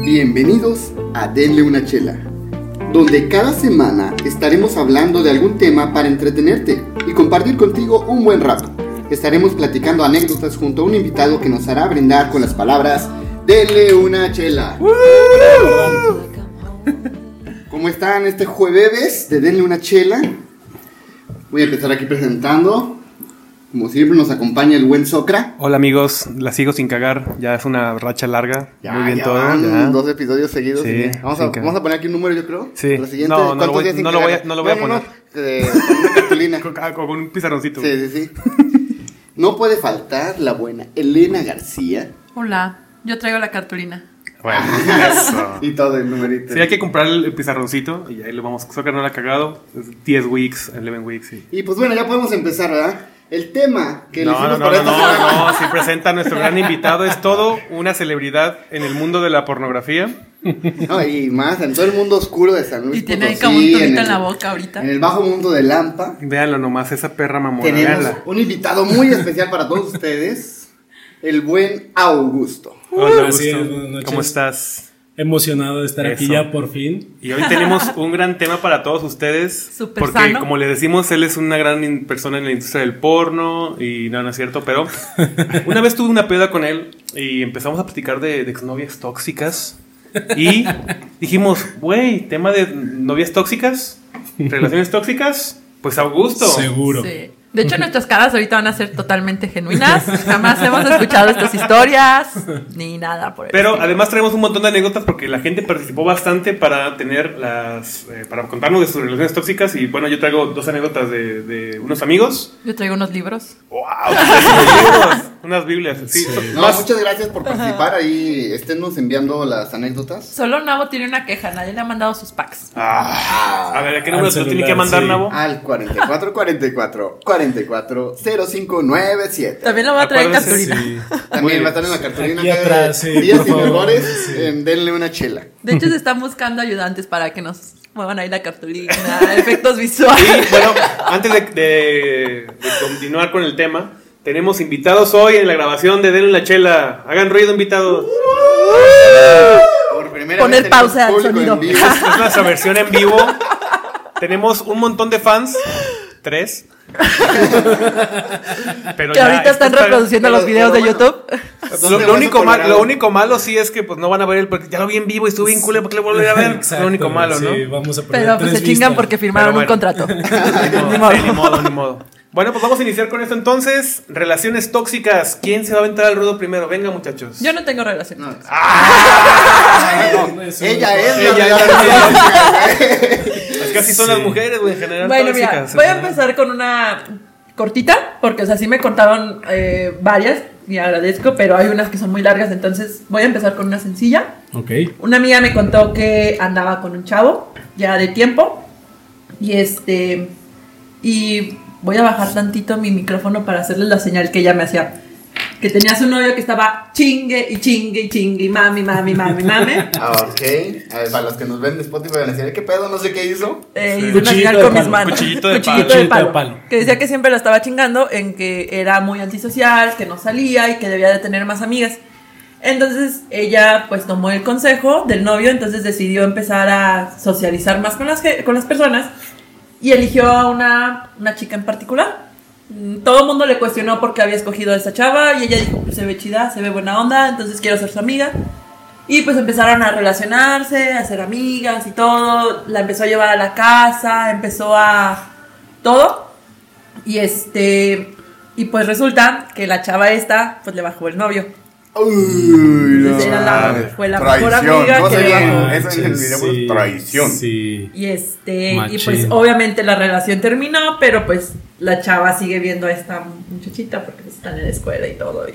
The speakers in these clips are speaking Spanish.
Bienvenidos a Denle una chela, donde cada semana estaremos hablando de algún tema para entretenerte y compartir contigo un buen rato. Estaremos platicando anécdotas junto a un invitado que nos hará brindar con las palabras Denle una chela. ¿Cómo están este jueves de Denle una chela? Voy a empezar aquí presentando. Como siempre nos acompaña el buen Socra. Hola amigos, la sigo sin cagar, ya es una racha larga, Ya, muy bien ya todo. van ya. dos episodios seguidos. Sí. Vamos, a, vamos a poner aquí un número, yo creo. Sí. La siguiente, No, no lo ¿cuántos voy- no lo voy a- no lo voy a No, no, poner. eh, con una cartulina. Con, ah, con un pizarroncito. Sí, sí, sí. No puede faltar la buena Elena García. Hola, yo traigo la cartulina. Bueno, eso. Y todo el numerito. Sí, hay que comprar el pizarroncito y ahí lo vamos. Soccer no la ha cagado. Es 10 weeks, 11 weeks. Sí. Y pues bueno, ya podemos empezar, ¿verdad? El tema que No, elegimos no, no, para no, esta no, semana- no, sí presenta a nuestro gran invitado. Es todo una celebridad en el mundo de la pornografía. No, y más, en todo el mundo oscuro de San Luis Y tiene Potosí, como un en en, la boca ahorita. En el bajo mundo de Lampa. Véanlo nomás, esa perra mamona. Tenemos Véanla. un invitado muy especial para todos ustedes. El buen Augusto. Hola, Augusto. noches. ¿Cómo estás? Emocionado de estar aquí ya por fin. Y hoy tenemos un gran tema para todos ustedes. Súper porque, sano. como le decimos, él es una gran in- persona en la industria del porno. Y no, no es cierto, pero una vez tuve una peda con él y empezamos a platicar de, de exnovias tóxicas. Y dijimos, güey, tema de novias tóxicas, relaciones tóxicas, pues Augusto. Seguro. Sí. De hecho, nuestras caras ahorita van a ser totalmente genuinas. Jamás hemos escuchado estas historias, ni nada por el Pero estilo. además traemos un montón de anécdotas porque la gente participó bastante para tener las. eh, para contarnos de sus relaciones tóxicas. Y bueno, yo traigo dos anécdotas de, de unos amigos. Yo traigo unos libros. ¡Wow! unos libros, unas Biblias. Sí, No, más- muchas gracias por participar. Ahí esténnos enviando las anécdotas. Solo Nabo tiene una queja, nadie le ha mandado sus packs. Ah, a ver, ¿a qué número se lo tiene que mandar, sí. Nabo? Al 44 44 44 0597. También lo voy a traer en cartulina. sí. También va a estar en la cartulina. Aquí atrás, sí, Días por sin errores. sí. en denle una chela. De hecho, se están buscando ayudantes para que nos muevan ahí la cartulina, efectos visuales. bueno, antes de, de- de continuar con el tema, tenemos invitados hoy en la grabación de Denle la Chela. Hagan ruido, invitados. Por primera Poner vez pausa al sonido. es nuestra versión en vivo. Tenemos un montón de fans. Tres. Pero Que ya, ahorita están está- reproduciendo pero- los videos pero de bueno. YouTube. Lo, ¿Dónde lo único mal- lo único malo sí es que pues no van a ver el porque ya lo vi en vivo y estuve bien culero, ¿por qué le volver a ver? Exacto, lo único malo, ¿no? Sí, vamos a Pero pues se chingan porque firmaron un contrato. Ni modo, sí, ni modo, ni modo. Bueno, pues vamos a iniciar con esto entonces. Relaciones tóxicas. ¿Quién se va a aventar al ruedo primero? Venga, muchachos. Yo no tengo relación. No, Ah, no, Ella no- es Ella la es verdadera Es que así son Sí. las mujeres, güey, en general. Bueno, mira, tóxicas. voy a empezar con una cortita, porque o sea, sí me contaron eh, varias y agradezco, pero hay unas que son muy largas, entonces voy a empezar con una sencilla. Ok. Una amiga me contó que andaba con un chavo ya de tiempo y este y voy a bajar tantito mi micrófono para hacerles la señal que ella me hacía. Que tenía su novio que estaba chingue y chingue y chingue y mami, mami, mami, mami. Ah, ok. A ver, para los que nos ven de Spotify van a decir, ¿qué pedo? No sé qué hizo. Eh, Sí. Cuchillito de con mis palo. manos. Cuchillito de Cuchillito palo. de palo. De palo. Que decía que siempre la estaba chingando en que era muy antisocial, que no salía y que debía de tener más amigas. Entonces ella pues tomó el consejo del novio, entonces decidió empezar a socializar más con las, con las personas y eligió a una, una chica en particular. Mm, Todo el mundo le cuestionó por qué había escogido a esa chava y ella dijo, pues se ve chida, se ve buena onda, entonces quiero ser su amiga. Y pues empezaron a relacionarse, a ser amigas y todo. La empezó a llevar a la casa, empezó a todo. Y este y pues resulta que la chava esta pues le bajó el novio. Uy, Entonces era la- mames. fue la mejor amiga ¿Cómo que. Eso fue Sí, traición. Sí. Y este y pues obviamente la relación terminó, pero pues la chava sigue viendo a esta muchachita porque pues, están en la escuela y todo y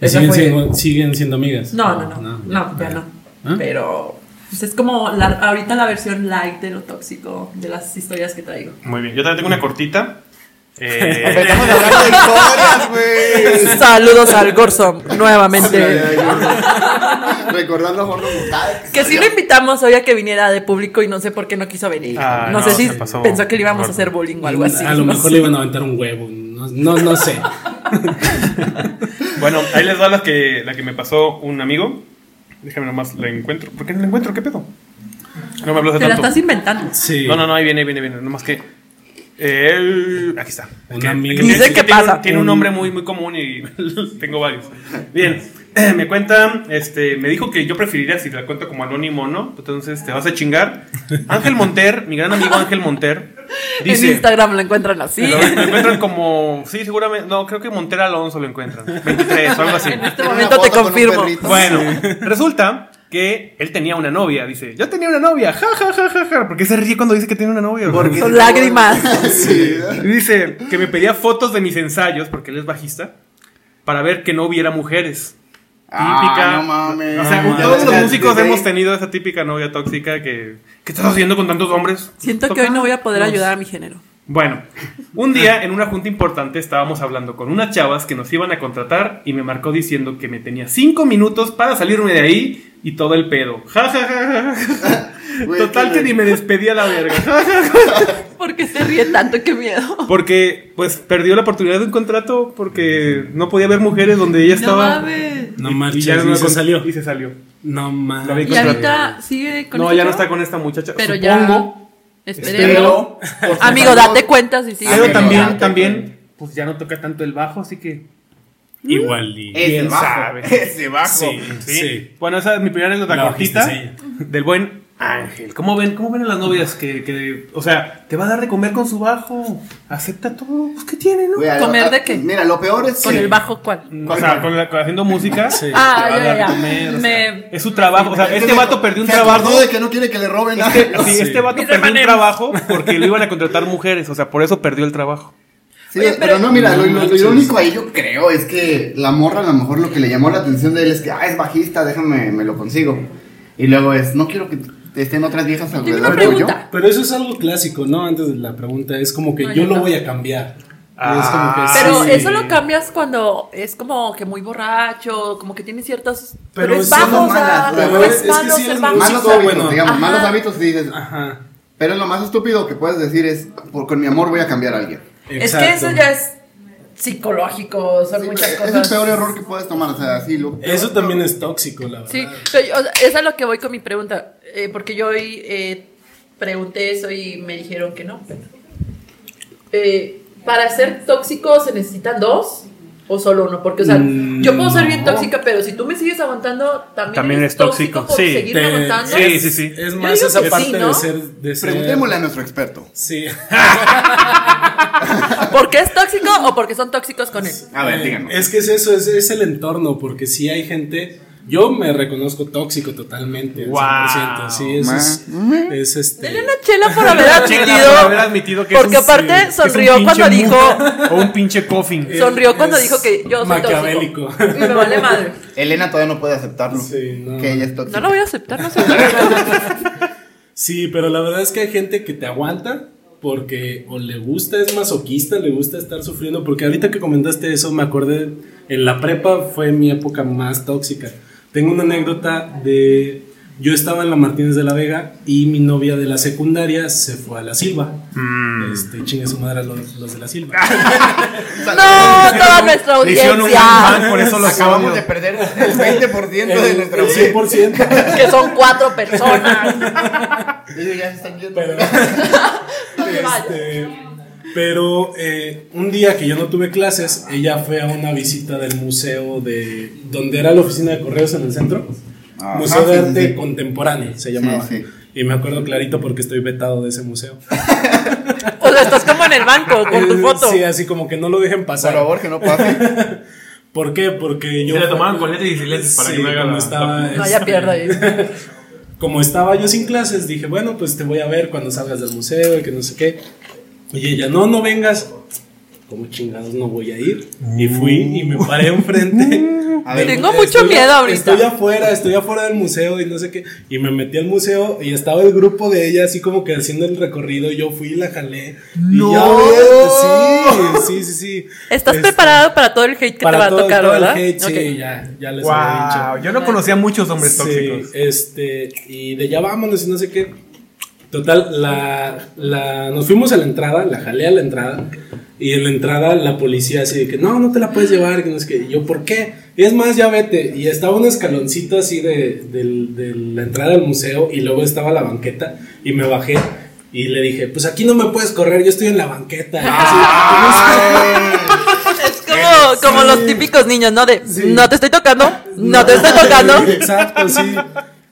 ¿Y esa siguen, fue- siendo, siguen siendo amigas? No, no, no. No, ya no. ¿Ah? Pero pues, es como la- ahorita la versión light de lo tóxico de las historias que traigo. Muy bien, yo también tengo una cortita. Eh, Estamos hablando de historias, güey. Saludos al Gorsom nuevamente. Recordando a Jorge Mutal. Que sí lo invitamos hoy a que viniera de público y no sé por qué no quiso venir. Ah, no, no, sé si pensó que le íbamos a hacer bullying o algo así. A lo no mejor sé. le iban a aventar un huevo. No, no, no sé. bueno, ahí les va la que, la que me pasó un amigo. Déjame nomás, la encuentro. ¿Por qué no la encuentro? ¿Qué pedo? No me hablas de Te la estás inventando. Sí. No, no, no, ahí viene, ahí viene, viene. Nomás que. Eh, aquí está. Un Que- amigo. que- Dice que que tiene, pasa. Un, tiene un nombre muy, muy común y tengo varios. Bien, me cuenta, este, me dijo que yo preferiría si la cuento como anónimo, ¿no? Entonces te vas a chingar. Ángel Monter, mi gran amigo Ángel Monter, En dice. Instagram lo encuentran así. Lo, lo encuentran como. Sí, seguramente. No, creo que Monter Alonso lo encuentran. 23 o algo así. En este momento te con confirmo. Bueno, resulta que él tenía una novia. Dice, yo tenía una novia. Ja, ja, ja, ja, ja. ¿Por qué se ríe cuando dice que tiene una novia? Porque- Con lágrimas. Sí. Y dice que me pedía fotos de mis ensayos, porque él es bajista, para ver que no hubiera mujeres. Ah, Típica. no mames. O sea, todos los músicos desde hemos tenido esa típica novia tóxica que. ¿Qué estás haciendo con tantos hombres? Siento que hoy no voy a poder ayudar a mi género. Bueno, un día en una junta importante estábamos hablando con unas chavas que nos iban a contratar y me marcó diciendo que me tenía cinco minutos para salirme de ahí y todo el pedo. Ja, ja, ja, ja, Total que ni me despedí a la verga. ¿Por qué se ríe tanto? Qué miedo. Porque pues perdió la oportunidad de un contrato porque no podía ver mujeres donde ella No estaba. mames. No Y- marches, y ya y no se salió. Y se salió. No vi Y ahorita sigue con No, ya no está con esta muchacha. Pero Supongo. ya. Esperemos. Pero, Amigo, date cuenta si sigue. Pero también, también, pues ya no toca tanto el bajo, así que. Igual y. Ese ¿Quién bajo. sabe? Ese bajo. Sí, ¿sí? sí. Bueno, esa es mi primera anécdota cortita del buen Ángel. ¿Cómo ven, ¿Cómo ven a las novias que, que, o sea, te va a dar de comer con su bajo? Acepta todo. Pues, ¿qué tiene, no? Güey, ¿Comer a- de qué? Mira, lo peor es Con que- el bajo, ¿cuál? O sea, con la- con haciendo música. Sí. Ah, ya, ya, o sea, Me- es su trabajo. O sea, Es este que vato perdió un trabajo. de que no quiere que le roben nada. Este, sí, Sí. este vato perdió un trabajo porque lo iban a contratar mujeres. O sea, por eso perdió el trabajo. Sí, Oye, pero, pero- no, mira, lo, lo- lo irónico ahí yo creo es que la morra a lo mejor lo que le llamó la atención de él es que, ah, es bajista, déjame, me lo consigo. Y luego es, no quiero que estén otras viejas Tengo alrededor una tuyo. pregunta. Pero eso es algo clásico, ¿no? Antes de la pregunta, es como que No, yo yo lo no. voy a cambiar. Ah. es como que Pero sí. eso lo cambias cuando es como que muy borracho, como que tiene ciertos. Pero, Pero es bajo, o sea, malas, no pero es, es que sí es músico, Malos hábitos, bueno. digamos, Ajá. malos hábitos dices, Ajá. pero lo más estúpido que puedes decir es, por, con mi amor voy a cambiar a alguien. Es que eso ya es psicológico, son Sí, muchas es cosas. el peor error que puedes tomar, o sea, así lo Eso también es tóxico, la verdad. Sí, pero yo- o sea, es a lo que voy con mi pregunta, eh, porque yo hoy eh, pregunté eso y me dijeron que no. pero- Eh, para ser tóxico se necesitan dos o solo uno, porque o sea, Mm, yo puedo ser bien no. tóxica, pero si tú me sigues aguantando, también, También eres es tóxico, por sí. seguirme Te- aguantando. Sí, sí, sí. Es más esa parte sí, ¿no? de ser. De ser Preguntémosle a nuestro experto. Sí. ¿Por qué es tóxico o porque son tóxicos con él? A ver, Eh, díganos. Es que es eso, es, es el entorno, porque si hay gente. Yo me reconozco tóxico totalmente. al Wow. 100%, Sí, eso es, es este. Denle una chela por haber admitido. por haber admitido que es porque un- aparte que es un sonrió cuando dijo. O un pinche coffin. Sonrió cuando es dijo que yo soy maquiavélico. tóxico. Y me vale madre. Elena todavía no puede aceptarlo. Sí, no. Que ella es tóxica. No lo voy a aceptar, no sé. Sí, pero la verdad es que hay gente que te aguanta porque o le gusta, es masoquista, le gusta estar sufriendo. Porque ahorita que comentaste eso, me acordé, en la prepa fue mi época más tóxica. Tengo una anécdota de, yo estaba en la Martínez de la Vega y mi novia de la secundaria se fue a la Silva. Mm. Este, chingue su madre a los, los de la Silva. No, toda nuestra un audiencia. por eso los Acabamos de perder el 20% de el, nuestra el 100%. Que son cuatro personas. Ellos ya se están yendo. Pero. Este, pero eh, un día que yo no tuve clases, ella fue a una visita del museo de donde era la oficina de correos en el centro. Ajá, museo de sí, Arte sí, sí. Contemporáneo se llamaba. Sí, sí. Y me acuerdo clarito porque estoy vetado de ese museo. O sea, estás como en el banco con tu foto. Sí, así como que no lo dejen Por pasar. favor, que no pase. ¿Por qué? Porque yo. Se la tomaban con letras y silencios para Sí, que no haga la- estaba, No, ya pierdo ahí. como estaba yo sin clases, dije, bueno, pues te voy a ver cuando salgas del museo y que no sé qué. Y ella, no, no vengas. ¿Cómo chingados no voy a ir? Y fui y me paré enfrente. A ver, Tengo mucho Estoy- miedo ahorita. Estoy afuera, estoy afuera del museo y no sé qué. Y me metí al museo y estaba el grupo de ella así como que haciendo el recorrido. Yo fui y la jalé. ¡No! Y ya ves, sí, sí, sí, sí. ¿Estás Este, preparado para todo el hate que para te va a todo, tocar, todo el verdad? hate, sí, Ok. ya, ya les había dicho. Wow, yo no conocía muchos hombres Sí, tóxicos. este, y de ya vámonos y no sé qué. Total, la, la, nos fuimos a la entrada, la jalé a la entrada. Y en la entrada la policía así de que no, no te la puedes llevar, que no es que Y yo, ¿por qué? Es más, ya vete. Y estaba un escaloncito así de, del- de la entrada del museo y luego estaba la banqueta y me bajé y le dije, pues aquí no me puedes correr, yo estoy en la banqueta. Es como, como los típicos niños, ¿no? De, no te estoy tocando, no te estoy tocando. Exacto, sí.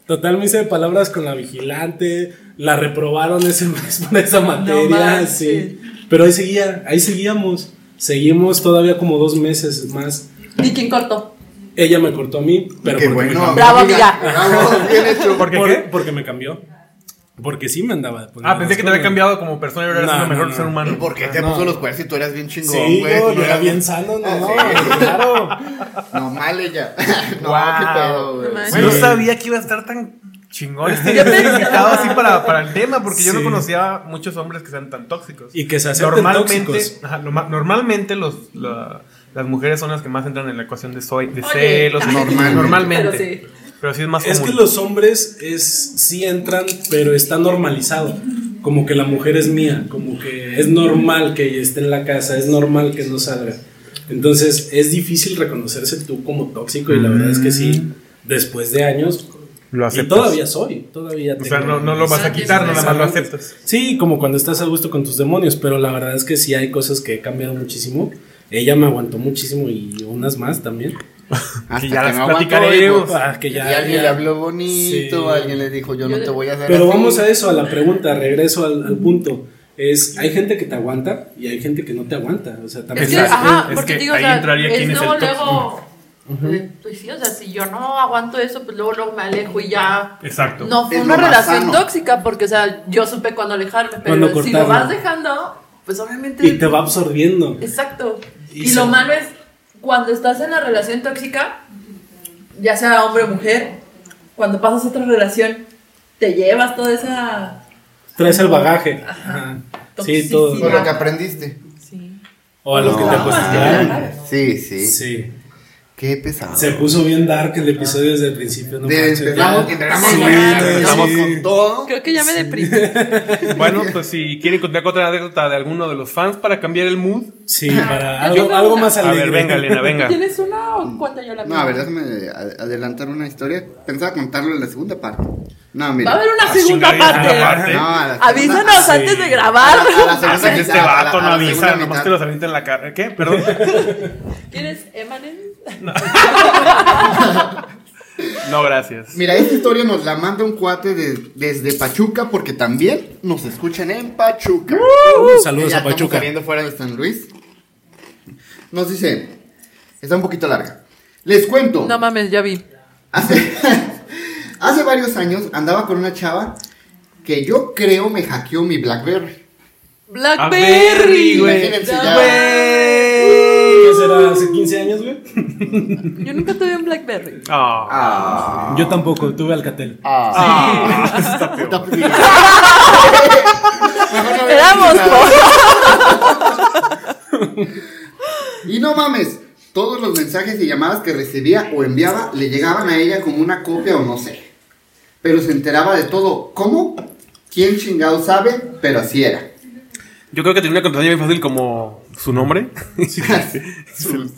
Total, me hice palabras con la vigilante, la reprobaron ese mes por esa materia, sí. Pero ahí seguía, ahí seguíamos. Seguimos todavía como dos meses más. ¿Y quién cortó? Ella me cortó a mí, pero Qué me bueno. Bravo, amiga. Bravo, bien hecho. ¿Por qué Por- qué? Porque me cambió. Porque sí me andaba. Ah, pensé que te había cambiado como persona y ahora eres No, un mejor no, no. ser humano. ¿Y por qué te No. puso los cuernos si tú eras bien chingón, Sí, güey? yo, Tú yo era eras- bien sano, no, no, Ah, sí. claro. No, mal ella. no, Wow. qué pedo, güey. Bueno, Sí. no sabía que iba a estar tan chingón este Yo pensé- invitado así para, para el tema, porque yo no Sí. conocía muchos hombres que sean tan tóxicos. Y que se acepten normalmente, tóxicos. ajá, norma- normalmente los, la- las mujeres son las que más entran en la ecuación de, soy, de Oye, celos. y- Normalmente. normalmente. Pero sí. Pero sí es más Es común. que los hombres es sí entran, pero está normalizado. Como que la mujer es mía, como que es normal que ella esté en la casa, es normal que no salga. Entonces es difícil reconocerse tú como tóxico y la verdad es que sí, después de años, Lo y aceptas. todavía soy, todavía O sea, no, no lo vas a quitar, nada más lo aceptas. Sí, como cuando estás a gusto con tus demonios, pero la verdad es que sí hay cosas que he cambiado muchísimo. Ella me aguantó muchísimo y unas más también. Hasta Que ya las no aguantó, platicaremos. y, Ah, que ya- y alguien ya- le habló bonito, Sí. alguien le dijo, yo no Yo- te voy a hacer Pero así. vamos a eso, a la pregunta, regreso al, al punto. Es, hay gente que te aguanta y hay gente que no te aguanta. O sea, también Es que, ajá, Es porque que digo, o ahí sea, entraría es quién es luego, el pues sí, o sea, si yo no aguanto eso, pues luego, luego me alejo y ya. Exacto. No fue Es una relación sano. tóxica, porque, o sea, yo supe cuándo alejarme, pero si lo vas dejando, pues obviamente. y te va absorbiendo. Exacto. Y lo malo es, cuando estás en la relación tóxica, ya sea hombre o mujer, cuando pasas a otra relación, te llevas toda esa. Traes el bagaje. Ajá. Sí, todo. Con lo que aprendiste. Sí. O a lo No. que te acostumbraron. Sí, sí. Sí. Qué pesado. Se puso bien dark el episodio desde el principio. No empezamos, empezamos, Sí, con- sí. empezamos con todo. Creo que ya me deprimí. Bueno, pues si quieren contar con otra anécdota de alguno de los fans para cambiar el mood. Sí, para algo, algo más A alegre. ver, venga, Elena, venga. ¿Tienes una o cuento yo la No, a ver, déjame a- adelantar una historia. Pensaba contarlo en la segunda parte. No, mira. Va a haber una segunda parte. aparte. No, a la segunda- Avísanos Sí. antes de grabar. A la- a la segunda que este mitad, a la- vato no a la avisa, segunda nomás mitad. te los avienta en la cara. ¿Qué? Perdón. ¿Quieres Emanen? No, gracias. Mira, esta historia nos la manda un cuate de- desde Pachuca porque también nos escuchan en Pachuca. Uh, saludos Ya a Pachuca. Estamos saliendo fuera de San Luis. Nos dice, está un poquito larga. Les cuento. No mames, ya vi. Hace, hace varios años andaba con una chava que yo creo me hackeó mi Blackberry. Blackberry, güey. Imagínense Ya, ya. ¿Qué será? ¿Hace 15 años, güey? Yo nunca tuve un Blackberry. Ah. Ah. Yo tampoco, tuve Alcatel. Ah. Está peor. Está no Éramos. Y no mames, todos los mensajes y llamadas que recibía o enviaba le llegaban a ella como una copia o no sé. Pero se enteraba de todo. ¿Cómo? ¿Quién chingado sabe? Pero así era. Yo creo que tenía una contraseña bien fácil como su nombre. Sí,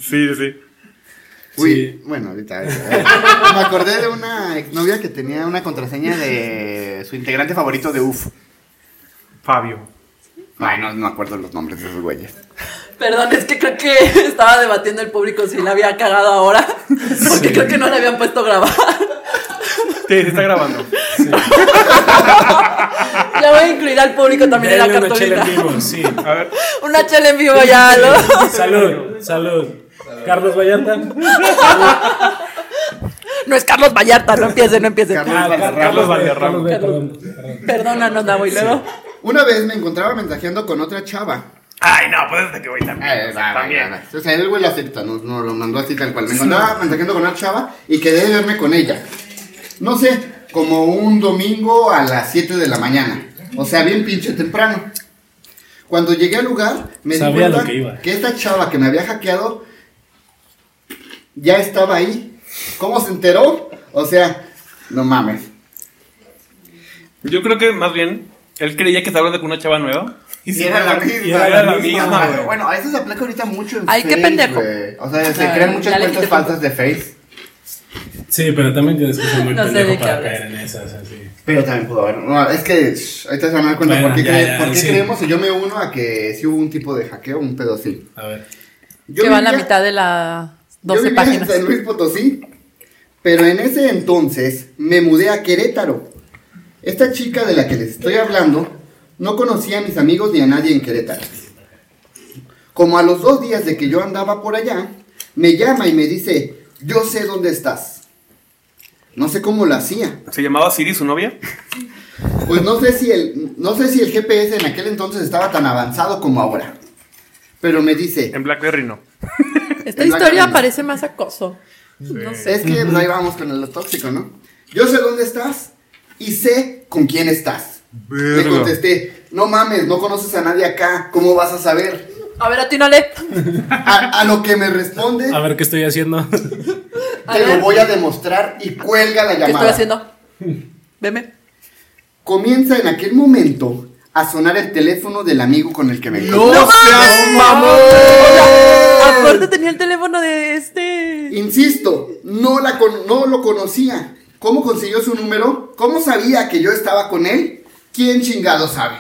sí, sí. Uy, Sí. bueno, ahorita. eh, me acordé de una exnovia que tenía una contraseña de su integrante favorito de UF. Fabio. Ay, no, no me acuerdo los nombres de esos güeyes. Perdón, es que creo que estaba debatiendo el público si la había cagado ahora. Porque creo que no le habían puesto a grabar. Sí, se está grabando. Ya voy a incluir al público también en la Denle una chela cartulina. en vivo, sí. A ver. Una chela en vivo ya, ¿no? Salud, salud. Carlos Vallarta. No es Carlos Vallarta, no empiece, no empiece. Carlos Ah, Valderrama. Carlos Valderrama. Carlos, perdón, perdón. Perdónanos, Navo, y luego. Una vez me encontraba mensajeando con otra chava. Ay, no, pues desde que voy también. Eh, o sea, va, también. va, va. O sea, el güey lo acepta, nos, nos lo mandó así tal cual. Me encontraba mensajeando con una chava y quedé de verme con ella. No sé, como un domingo a las 7 de la mañana. O sea, bien pinche temprano. Cuando llegué al lugar, me di Sabía cuenta lo que iba. esta chava que me había hackeado ya estaba ahí. ¿Cómo se enteró? O sea, no mames. Yo creo que más bien él creía que estaba hablando con una chava nueva Y era la misma. y era la misma, güey. Bueno, a eso se aplica ahorita mucho en Ay, qué pendejo. güey. O sea, se Ay, crean muchas ya le cuentas quité falsas de Face. Sí, pero también tienes que ser muy No sé pendejo para caer en esas así. Pero también pudo haber. No, es que shh, ahorita se van a dar cuenta Bueno, por qué, ya, cre- ya, por qué sí. creemos y yo me uno a que sí hubo un tipo de hackeo, un pedo así. A ver. Yo que va a la mitad de las yo 12 vivía páginas. en San Luis Potosí, pero en ese entonces me mudé a Querétaro. Esta chica de la que les estoy hablando no conocía a mis amigos ni a nadie en Querétaro. Como a los dos días de que yo andaba por allá, me llama y me dice, yo sé dónde estás. No sé cómo lo hacía. ¿Se llamaba Siri su novia? Pues no sé si el, no sé si el GPS en aquel entonces estaba tan avanzado como ahora. Pero me dice, En Blackberry no. Esta historia parece más acoso. No sé. es que pues, ahí vamos con lo tóxico, ¿no? Yo sé dónde estás y sé con quién estás. Le Verga. contesté, no mames, no conoces a nadie acá, ¿cómo vas a saber? A ver, atínale. A, a lo que me responde, A ver qué estoy haciendo. A te lo voy a demostrar y cuelga la ¿Qué estoy llamada. haciendo? Veme. Comienza en aquel momento a sonar el teléfono del amigo con el que me ¡No encontré. seas mamón! Aparte tenía el teléfono de este. Insisto, no, la con- no lo conocía. ¿Cómo consiguió su número? ¿Cómo sabía que yo estaba con él? ¿Quién chingado sabe?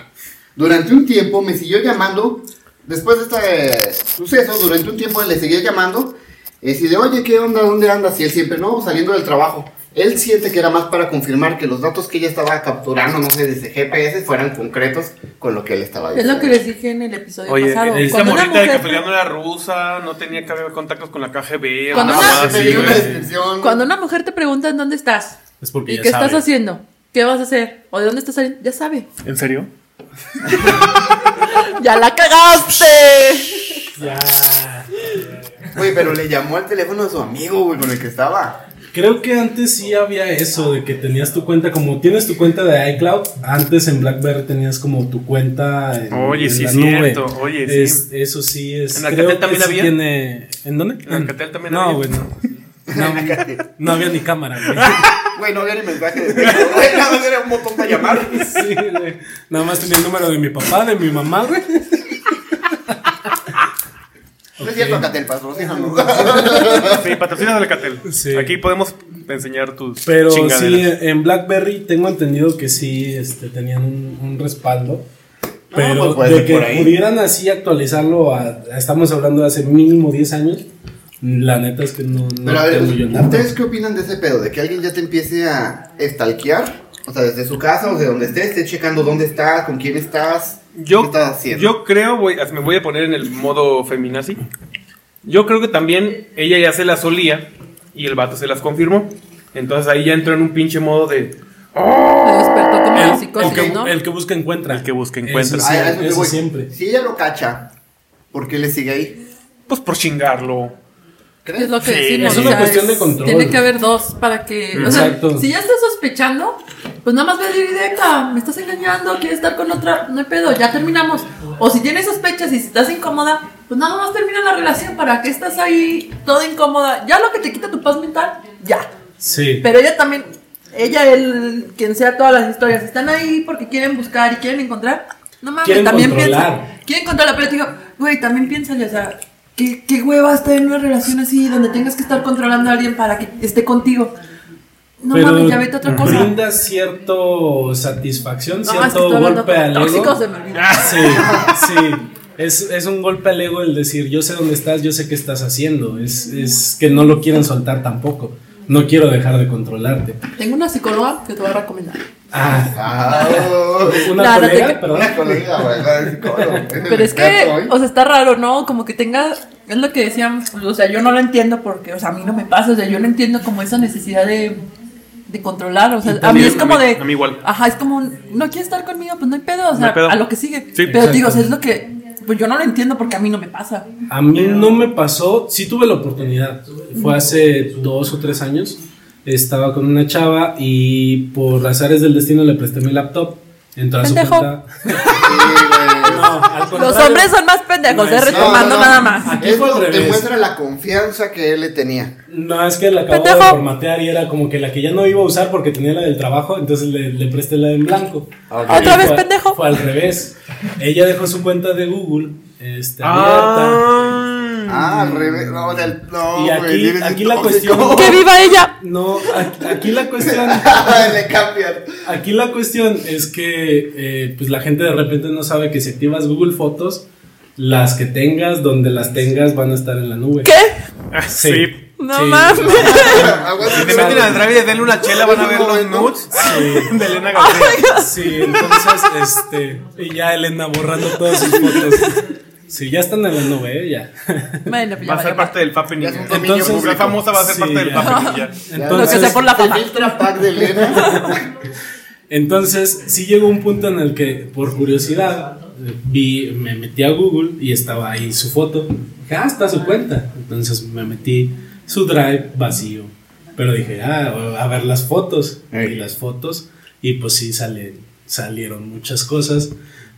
Durante un tiempo me siguió llamando. Después de este suceso, durante un tiempo le seguía llamando. Y decía, oye, ¿qué onda? ¿Dónde andas? Y él siempre, no, saliendo del trabajo. Él siente que era más para confirmar que los datos que ella estaba capturando, no sé, desde GPS, fueran concretos con lo que él estaba Es diciendo. lo que les dije en el episodio Oye, pasado. una morrita de que mujer- peleando era rusa, no tenía que haber contactos con la KGB. Cuando una una- di una. Cuando una mujer te pregunta en dónde estás Es porque y ya qué sabe. estás haciendo, qué vas a hacer o de dónde estás saliendo, ya sabe. ¿En serio? ¡Ya la cagaste! Ya. Oye, pero le llamó al teléfono de su amigo, güey, con el que estaba. Creo que antes sí había eso de que tenías tu cuenta, como tienes tu cuenta de iCloud, antes en BlackBerry tenías como tu cuenta en, Oye, en sí, la cierto. nube. Oye, sí. Es- Eso sí es. ¿En Alcatel también sí había? tiene- ¿En dónde? ¿En Alcatel también no, había? güey, no. No, no había ni cámara, güey. Güey, no había ni mensaje de texto, güey, nada más era un botón para llamar. Sí, güey. Nada más tenía el número de mi papá, de mi mamá, güey. No es cierto, Acatel, patrocínanos. Sí, patrocinas al Alcatel. Sí. Aquí podemos enseñar tus Pero sí, en BlackBerry tengo entendido que sí este, tenían un, un respaldo. Ah, Pero pues puede de que pudieran así actualizarlo a, estamos hablando de hace mínimo 10 años, la neta es que no, no Pero a ver. ¿ustedes qué opinan de ese pedo? ¿De que alguien ya te empiece a stalkear? O sea, desde su casa o de donde estés, esté checando dónde estás, con quién estás, qué Yo, estás haciendo. yo creo, voy, me voy a poner en el modo feminazi. Yo creo que también ella ya se las solía y el vato se las confirmó. Entonces ahí ya entró en un pinche modo de Me despertó como El, el psicosis, que, ¿no? el que busca encuentra. El que busca encuentra. Eso, sí, a eso eso siempre. Si ella lo cacha, ¿por qué le sigue ahí? pues por chingarlo. ¿Crees? Es lo que Sí, decimos. es o una sea, cuestión de control. Tiene que haber dos para que. O sea, Exacto. si ya estás sospechando, pues nada más ve directa. Me estás engañando, quieres estar con otra. No hay pedo, ya terminamos. O si tienes sospechas y si estás incómoda, pues nada más termina la relación. ¿Para qué estás ahí toda incómoda? Ya lo que te quita tu paz mental, ya. Sí. Pero ella también, ella, él, quien sea todas las historias, están ahí porque quieren buscar y quieren encontrar. No mames, Quieren también controlar. piensa. Quieren controlar, pero te digo, güey, también piénsale, o sea, ¿qué, qué hueva estar en una relación así donde tengas que estar controlando a alguien para que esté contigo. No pero mames, ya vete a otra cosa. brinda cierto satisfacción, No, es que cierto estoy hablando golpe al ego. tóxicos de vida. Sí, sí. Es, es un golpe al ego el decir, yo sé dónde estás, yo sé qué estás haciendo. Es, es que no lo quieren soltar tampoco. No quiero dejar de controlarte. Tengo una psicóloga que te voy a recomendar. Ah, Ah, una Nada, te colega, perdón. una colega, psicólogo. Pero es que, o sea, está raro, ¿no? Como que tenga, es lo que decíamos, o sea, yo no lo entiendo porque, o sea, a mí no me pasa, o sea, yo no entiendo como esa necesidad de, de controlar, o sea, a mí es como a mí- de, a mí igual. ajá, es como, un, no quieres estar conmigo, pues no hay pedo, o No sea, hay pedo. a lo que sigue. Sí, Pero exacto. digo, o sea, es lo que, pues yo no lo entiendo porque a mí no me pasa. A mí no me pasó, sí tuve la oportunidad. Fue hace dos o tres años. Estaba con una chava y por azares del destino le presté mi laptop. Entró a su cuenta. Al Los hombres son más pendejos, No, eh, es- retomando No, no, no. nada más. Aquí fue al revés. demuestra la confianza que él le tenía. No, es que la acabo Pendejo. de formatear y era como que la que ya no iba a usar porque tenía la del trabajo, entonces le, le presté la en blanco. ¿Otra Y vez, fue- pendejo? Fue al revés. Ella dejó su cuenta de Google este, abierta. Ah. Ah, al revés. No, del, no, Y aquí- eres aquí la tóxico. cuestión- ¡Que viva ella! No, aquí, aquí la cuestión. le cambian. Aquí la cuestión es que eh, pues la gente de repente no sabe que si activas Google Fotos, las que tengas, donde las tengas, van a estar en la nube. ¿Qué? Ah, Sí. No Sí. mames. Si te meten al drive y denle una chela, van a ver los nudes de Elena García. Sí, entonces, este, y ya Elena borrando todas sus fotos. Sí, ya están en la nube, ¿eh? ya. Bueno, pues ya Va a ser parte del Pape Ya es Niña. un dominio Entonces, la público. famosa va a ser Sí, parte del ya. Lo que sea por la pack de Elena. Entonces, sí llegó un punto en el que, por curiosidad, vi, me metí a Google y estaba ahí su foto. Dije, ah, está su cuenta. Entonces me metí su drive vacío. Pero dije, ah, a ver las fotos. Y las fotos. Y pues sí, sale, salieron muchas cosas.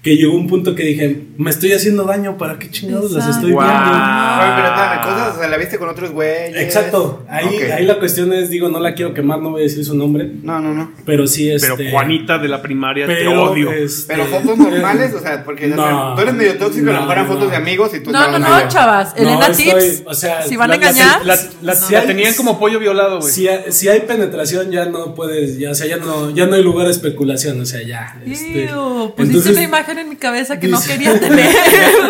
Que llegó un punto que dije, me estoy haciendo daño, ¿para qué chingados las estoy Guau. viendo? Oye, pero cosas, o sea, la viste con otros güeyes. Exacto, ahí, ahí la cuestión es, digo, no la quiero quemar, no voy a decir su nombre, No, no, no. pero sí este Pero Juanita de la primaria te odio. este, Pero fotos normales, o sea, porque No. tú eres medio tóxico, a lo No, mejor eran no. fotos de amigos y tú No, no, no, medio- chavas. No, Elena estoy- Tips. o sea, si van a la- la- engañar. La, la- Si la hay- tenían como pollo violado, güey. Si, hay- si hay penetración ya no puedes, ya, o sea, ya no, ya no hay lugar a especulación, o sea, ya. Este, Ew, pusiste entonces- una imagen en mi cabeza que no quería tener.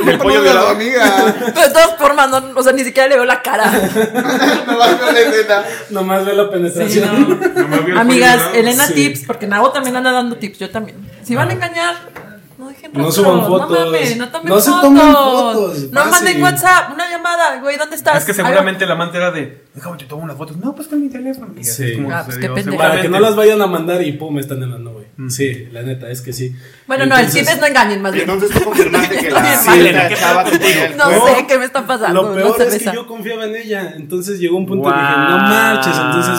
El pollo Saludos, violado. amiga. Pero de todas formas, no, o sea, ni siquiera le veo la cara. no vas con la escena. Nomás ve la Sí, penetración. no. No Amigas. Elena Sí. Tips, porque Nabo también anda dando tips, yo también. Si van a engañar, no dejen No suban fotos. No mames, no tomen No se fotos. tomen fotos, No fácil. manden WhatsApp, una llamada, güey, ¿dónde estás? Es que seguramente la amante era de, déjame te tomo unas fotos. No, pues con mi teléfono. Sí. como Ah, pues qué pendejo. Para que no las vayan a mandar y pum, están en la nube. Sí, la neta, es que sí. Bueno, no, el Entonces, es no engañen más bien. entonces tú confirmaste que la, Sí, la Elena, ¿qué chava te el No sé qué me está pasando. Lo no peor es cerveza. que yo confiaba en ella. Entonces llegó un punto y Wow. dije, no marches. Entonces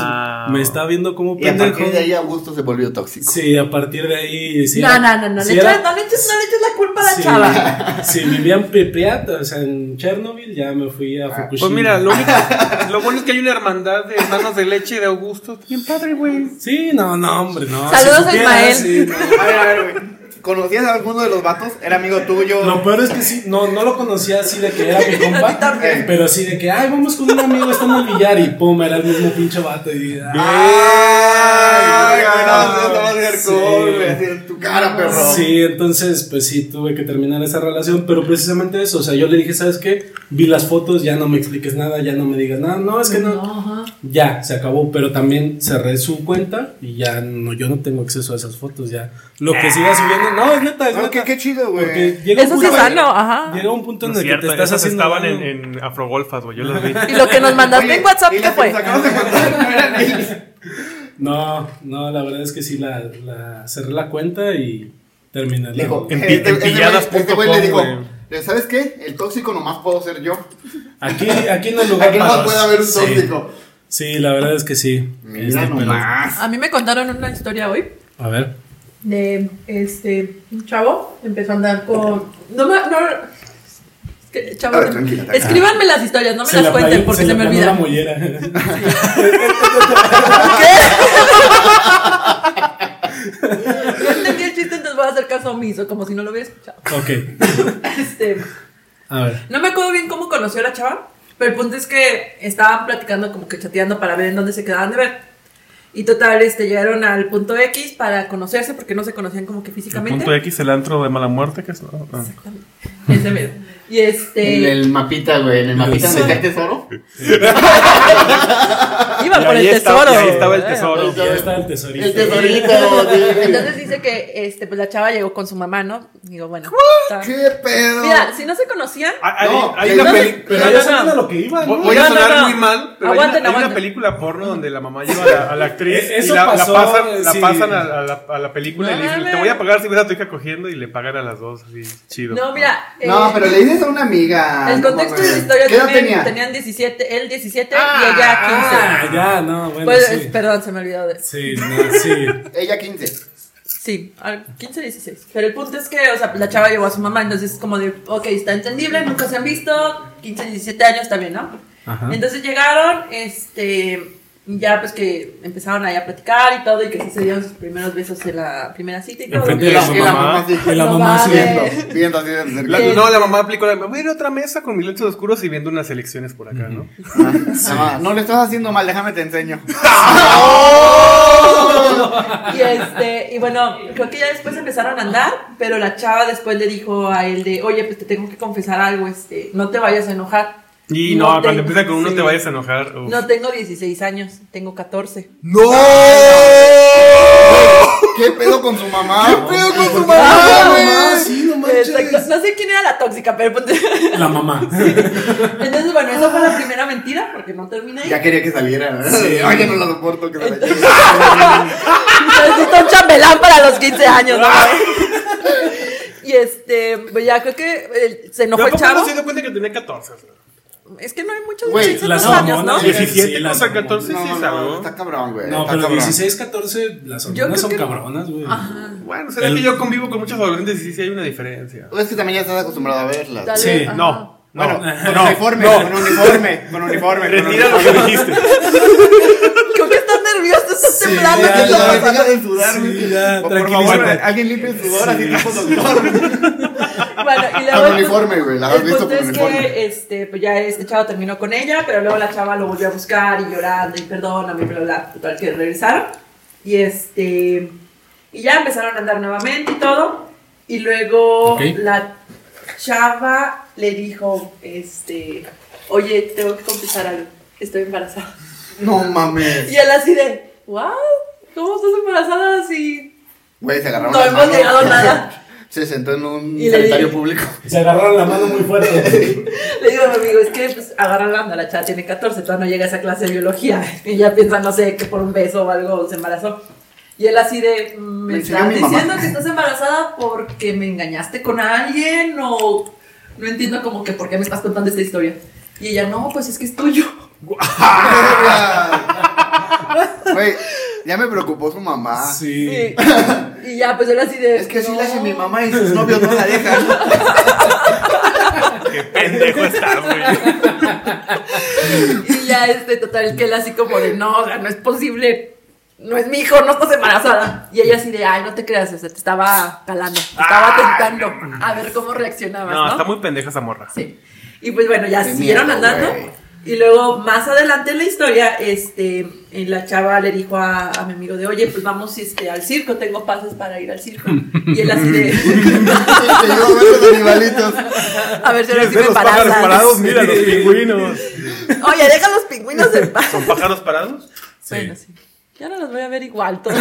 me está viendo como Y a pendejo. partir de ahí Augusto se volvió tóxico. Sí, a partir de ahí. sí no, era- no, no, no, sí le era- eches, no, le eches, no le eches la culpa a la sí, chava. Sí, vivía en Pripyat, o sea, en Chernobyl, ya me fui a Fukushima. Pues mira, lo, único, lo bueno es que hay una hermandad de hermanos de leche de Augusto. Bien padre, güey. Sí, no, no, hombre, no. Saludos a Ismael. sí, no. A ver, a ver, güey. ¿Conocías a alguno de los vatos? ¿Era amigo tuyo? Lo peor es que sí, no, no lo conocía así de que era mi compa, pero sí de que, ay, vamos con un amigo, está en el billar y pum, era el mismo pinche vato y Ay, no, cara, perro. Sí, entonces, pues sí, tuve que terminar esa relación, pero precisamente eso, o sea, yo le dije, ¿sabes qué? Vi las fotos, ya no me expliques nada, ya no me digas nada, no, es que no, ya, se acabó, pero también cerré su cuenta y ya no, yo no tengo acceso a esas fotos, ya, lo que siga subiendo, no, es neta, es No, neta. qué, qué chido, güey. Eso sí sano, ajá. Llega un punto en No el que te cierto, estás haciendo estaban en, en Afrogolfas, güey. Yo los vi. Y lo que nos mandaste Oye, en WhatsApp, ¿qué las que fue? nos acabas de mandar no eran ellos. No, no, la verdad es que sí, la, la cerré la cuenta y terminé. Le dijo, En este- este este güey le dijo, güey. ¿sabes qué? El tóxico nomás puedo ser yo. Aquí, aquí no lugar Aquí para no puede haber un sí. tóxico. Sí, la verdad es que sí. Mira Este, nomás. A mí me contaron una historia hoy A ver. de este un chavo empezó a andar con no me no chavos, A ver, tranquila, tranquila. escríbanme las historias, no me las le cuenten porque se, le me aplanó olvida. la mollera. No entendí el chiste, entonces voy a hacer caso omiso, como si no lo hubiera escuchado. ok. Este, A ver. no me acuerdo bien cómo conoció a la chava, pero el punto es que estaban platicando, como que chateando para ver en dónde se quedaban de ver. Y total, este, llegaron al punto X para conocerse, porque no se conocían como que El físicamente. punto X, el antro de mala muerte, que es. no. Exactamente. Ese mismo. Y este. En el mapita, güey, en el mapita donde está el tesoro. Iba Y por el estaba- tesoro. ahí estaba el ¿eh? tesoro. Ya está el tesorito. El tesorito. sí. Entonces dice que este, pues la chava llegó con su mamá, ¿no? Digo, bueno. está- ¿Qué pedo? Mira, si no se conocían, hay- No, hay una película. Pero ya no, saben no. a lo que iban. Voy ¿no? voy a sonar no. muy mal, pero hay una- hay, una, aguanten. película porno donde la mamá lleva a la, a la actriz Eh, eso y la, pasan, la pasan a, a la, a la película y le dicen, te voy a pagar si ves a tu hija cogiendo y le pagan a las dos, así, chido. no, mira. No, eh, pero le dices a una amiga. El no contexto de la historia ¿Qué edad también tenía? tenían 17, él 17 Ah, y ella 15. Ah, ya, no, bueno, Pues, sí. Perdón, se me olvidó de Sí, no, sí. Ella 15. Sí, al 15, 16. Pero el punto es que, o sea, la chava llevó a su mamá, entonces es como de, ok, está entendible, nunca se han visto, 15, 17 años está bien, ¿no? Ajá. Entonces llegaron, este, ya pues que empezaron ahí a platicar y todo, y que sí se dieron sus primeros besos en la primera cita y todo. Enfrente Y de la, y la mamá. mamá la No mamá viendo, viendo así. La- no, la mamá aplicó la. Me voy a ir a otra mesa con mis lentes oscuros y viendo unas elecciones por acá, ¿no? Ah, mamá, no le estás haciendo mal, déjame te enseño. Y este, y bueno, creo que ya después empezaron a andar, pero la chava después le dijo a él de, oye, pues te tengo que confesar algo, este, no te vayas a enojar. Y no, cuando tengo- empieza con uno sí. te vayas a enojar. uf. No tengo 16 años, tengo 14. ¡No! ¿Qué pedo con su mamá? ¿Qué pedo con su mamá, güey? sí, no Exacto. manches. No sé quién era la tóxica, pero La mamá. entonces bueno, esa fue la primera mentira, porque no terminé ahí. Ya quería que saliera. Sí. Oye, no lo soporto que se la. Necesito un chambelán para los 15 años, ¿no? Y este, pues ya creo que eh, se enojó el chavo. no se dio cuenta que tenía 14. o sea. Es que no hay muchos Güey, 16 las años, ¿no? hormonas, 17 Sí, las contra 14 No, sí no, es no, está cabrón, güey. No, está pero cabrón. 16, 14, las hormonas son que- cabronas, güey. Bueno, será El- que yo convivo con muchos adolescentes y sí, sí hay una diferencia. Es que también ya estás acostumbrado a verlas. Tal Sí, ajá. No, no, Bueno, con no, uniforme, no. con uniforme, con uniforme. Retira lo que dijiste. Creo que estás nervioso, estás Sí, temblando. ya, ¿qué está ya, Deja pasando? de sudar, Sí, ya, Por- favor, alguien limpie el sudor así tipo doctor. Bueno, y luego. Con uniforme, güey, la has visto con es uniforme. que este, pues ya este chavo terminó con ella, pero luego la chava lo volvió a buscar y llorando y perdóname, bla, bla, bla. Total, que regresaron. Y este. Y ya empezaron a andar nuevamente y todo. Y luego Ok. la chava le dijo: Este. Oye, tengo que confesar algo. Estoy embarazada. No mames. Y él así de. ¿What? ¿Cómo estás embarazada si Güey, se agarraron no las hemos manos. llegado a nada? Se sentó en un sanitario público. Se agarraron la mano muy fuerte. Le digo a mi amigo, es que pues agarran la chava tiene 14, todavía no llega a esa clase de biología. Y ya piensa, no sé, que por un beso o algo se embarazó. Y él así de, "Mm, ¿me Me estás mi mamá". diciendo que estás embarazada porque me engañaste con alguien? O no entiendo como que por qué me estás contando esta historia. Y ella, no, pues es que es tuyo. Güey, ya me preocupó su mamá. Sí. Y, y ya, pues él así de... Es que "No". le hace mi mamá y sus novios no la dejan. Qué pendejo estás, güey. Y ya, este, total, que él así como de, no, o sea, no es posible. No es mi hijo, no estás embarazada. Y ella así de, ay, no te creas, o sea, te estaba calando, te estaba tentando a ver cómo reaccionabas, No, ¿no? está muy pendeja esa morra. Sí. Y pues bueno, ya Qué siguieron miedo, andando. güey. Y luego, más adelante en la historia, este, la chava le dijo a, a mi amigo de, oye, pues vamos este, al circo, tengo pases para ir al circo. Y él así de, a ver los animalitos. a ver si ahora ¿Quieres sí me los pájaros parados? Mira, los pingüinos. Oye, deja los pingüinos en paz. ¿Son pájaros parados? Bueno, sí. Ya no los voy a ver igual todos.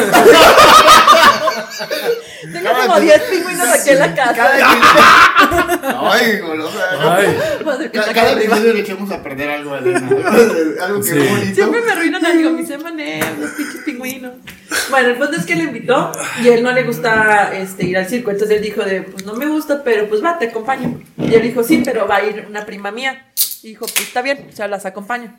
Tengo como quien- 10 pingüinos aquí en la casa. Cada Ay, golosa. Ay, Madre que Cada, arriba. episodio le echamos a perder algo, Elena. Algo, que Sí. es bonito. Siempre me arruinan algo, mis M&M, los pinches pingüinos. Bueno, el punto es que le invitó y él no le gusta este, ir al circo. Entonces él dijo de, pues no me gusta, pero pues va, te acompaño. Y él dijo, sí, pero va a ir una prima mía. Y dijo, pues está bien, o sea, las acompaño.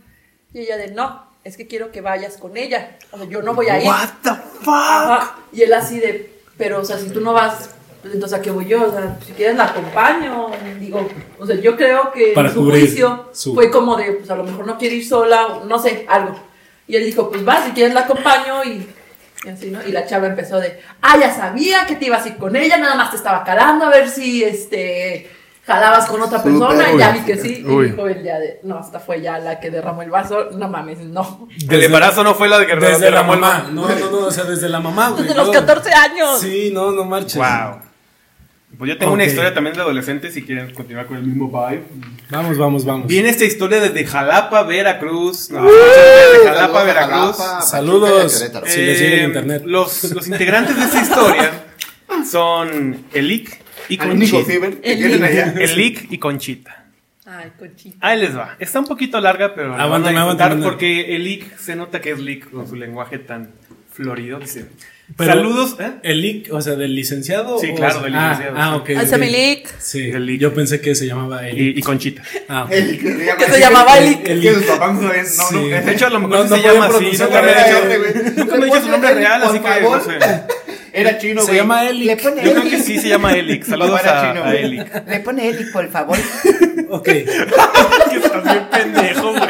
Y ella de, no, es que quiero que vayas con ella. O sea, yo no voy a ir. What the fuck? Ajá. Y él así de, pero, o sea, si tú no vas, pues entonces a qué voy yo, o sea, si quieres la acompaño. Digo, o sea, yo creo que Para su juicio su- fue como de, pues a lo mejor no quiere ir sola, o no sé, algo. Y él dijo, pues va, si quieres la acompaño y, y así, ¿no? Y la chava empezó de, ah, ya sabía que te ibas a ir con ella, nada más te estaba calando a ver si, este, jalabas con otra Súper, persona, y ya vi que sí, Uy. y dijo él ya de, no, esta fue ya la que derramó el vaso, no mames, no. El embarazo no fue la de que desde la derramó el mamá. No, no, no, o sea, desde la mamá, güey. Desde los no. 14 años. Sí, no, no marches. Wow. Pues yo tengo una Ok. historia también de adolescentes si quieren continuar con el mismo vibe. Vamos, vamos, vamos. Viene esta historia desde Jalapa, Veracruz. No, desde Jalapa, Veracruz. Saludos. Querétaro. Sí, les llega en Eh, internet. Los, los integrantes de esta historia son Elic y Conchita. ciber que El allá. Elic y Conchita. Ay, conchita. Ahí les va. Está un poquito larga, pero la Aguántame, van a porque Elic se nota que es Lick con su lenguaje tan florido. Dice, Pero- saludos. ¿eh? ¿El lic, o sea, del licenciado? Sí, o- claro, del ah, licenciado, Ah, sí. ok. Ok. mi lic. Sí, El lic. yo pensé que se llamaba el Y, y Conchita. Ah, ok. El que se llama, se llamaba el, Elic. el que sus papás no saben. No, Sí. no. De hecho, a lo mejor No- sí no se llama así. Nunca me verdad, dicho, güey. nunca me ha dicho su nombre real, así que no sé. Era chino, Se güey. llama Eli. Le pone Yo creo que sí se llama Elic. Saludos a, chino, a. Elic. Le pone Eli, por favor. Ok, que estás bien pendejo, güey.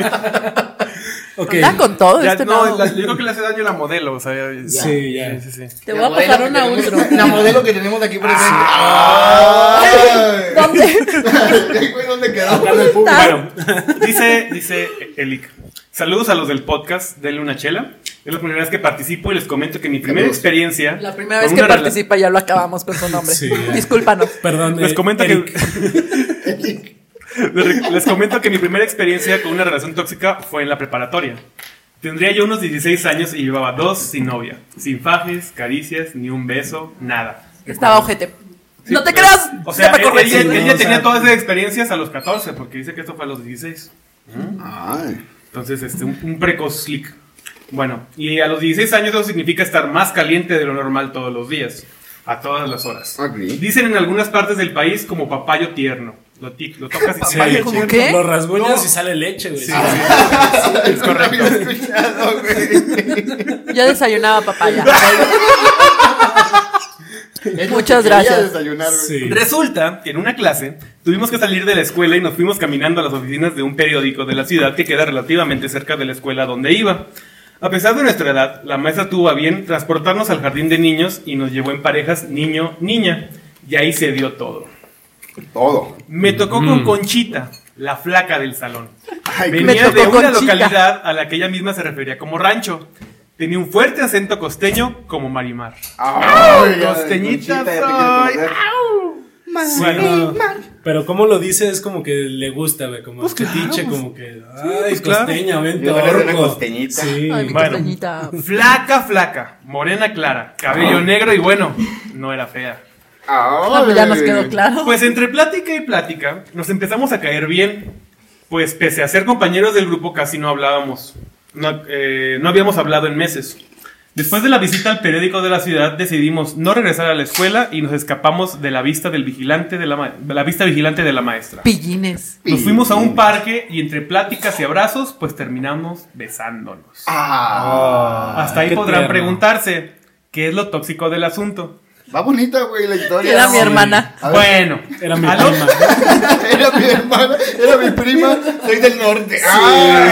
ok. Anda con todo Ya, este no, la- yo creo que le hace daño la modelo, o sea, ya- Sí, ya. Sí, sí, sí. Te La voy a pasar una tenemos- La modelo que tenemos aquí presente. Ay. ¿Dónde? ¿Dónde público. Bueno, dice, dice Elic. Saludos a los del podcast, denle una chela. Es la primera vez que participo y les comento que mi primera experiencia. La primera vez que participa ya lo acabamos con su nombre. Sí. Discúlpanos. Perdón, Les eh, comento Eric. que. Les comento que mi primera experiencia con una relación tóxica fue en la preparatoria. Tendría yo unos 16 años y llevaba dos sin novia. Sin fajes, caricias, ni un beso, nada. Estaba ojete. Sí, no te creas. O sea, ya me él, corregí. él ya- él ya o sea- tenía todas esas experiencias a los 14, porque dice que esto fue a los 16. Ay. Entonces, este, un, un precoz slick. Bueno, y a los 16 años eso significa estar más caliente de lo normal todos los días, a todas las horas. Dicen en algunas partes del país como papayo tierno. Lo, ti- lo tocas y sale ¿Cómo leche. qué? Lo rasguñas No. y sale leche, güey. Sí, sí. Es correcto. güey. Yo desayunaba papaya. Muchas gracias. desayunar, güey. Sí. Resulta que en una clase tuvimos que salir de la escuela y nos fuimos caminando a las oficinas de un periódico de la ciudad que queda relativamente cerca de la escuela donde iba. A pesar de nuestra edad, la maestra tuvo a bien transportarnos al jardín de niños y nos llevó en parejas niño-niña. Y ahí se dio todo. Todo. Me tocó con Conchita, la flaca del salón. Ay, Venía Me de una Conchita. localidad a la que ella misma se refería como rancho. Tenía un fuerte acento costeño como Marimar. Ay, ya, Costeñita Conchita, ya te quiero soy. conocer. Sí, Bueno. no. Pero como lo dice es como que le gusta, güey, como Pues claro, fetiche, pues. como que, ay, Pues claro. costeña, vente, Yo eres una costeñita. Sí. Ay, mi Bueno. costeñita. Flaca, flaca, morena clara, cabello negro y bueno, no era fea. Ah, pues ya nos quedó claro. Pues entre plática y plática nos empezamos a caer bien, pues pese a ser compañeros del grupo casi no hablábamos, no, eh, no habíamos hablado en meses. Después de la visita al periódico de la ciudad decidimos no regresar a la escuela y nos escapamos de la vista del vigilante de la, de la vista vigilante de la maestra. Pillines. Nos fuimos a un parque y entre pláticas y abrazos pues terminamos besándonos. Ah, Hasta ahí podrán tierno. preguntarse qué es lo tóxico del asunto. va bonita, güey, la historia. Era mi Sí. hermana. Bueno, Era mi prima. Era mi hermana, era mi prima, soy del norte. Ah.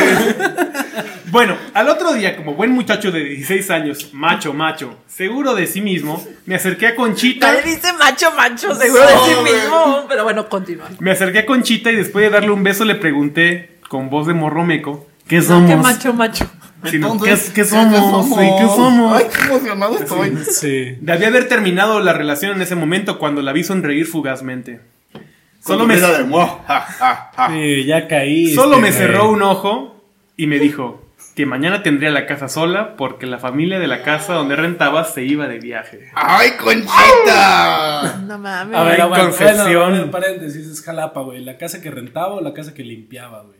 Bueno, al otro día, como buen muchacho de 16 años, macho, macho, seguro de sí mismo, me acerqué a Conchita. Nadie dice macho, macho, seguro de sí mismo. Pero bueno, continúa. Me acerqué a Conchita y después de darle un beso le pregunté, con voz de morro meco, ¿qué somos? Qué macho, macho. Sino, Entonces, ¿qué, qué somos? Sí, ¿Qué somos? Ay, qué emocionado estoy. Sí. Debía haber terminado la relación en ese momento cuando la vi sonreír fugazmente. Solo me, de mo- ja, ja, ja. Sí, ya caí. solo me cerró un ojo y me dijo que mañana tendría la casa sola porque la familia de la casa donde rentaba se iba de viaje. ¡Ay, Conchita! No mames. A ver, Concepción. bueno, paréntesis, es Jalapa, güey. ¿La casa que rentaba o la casa que limpiaba, güey?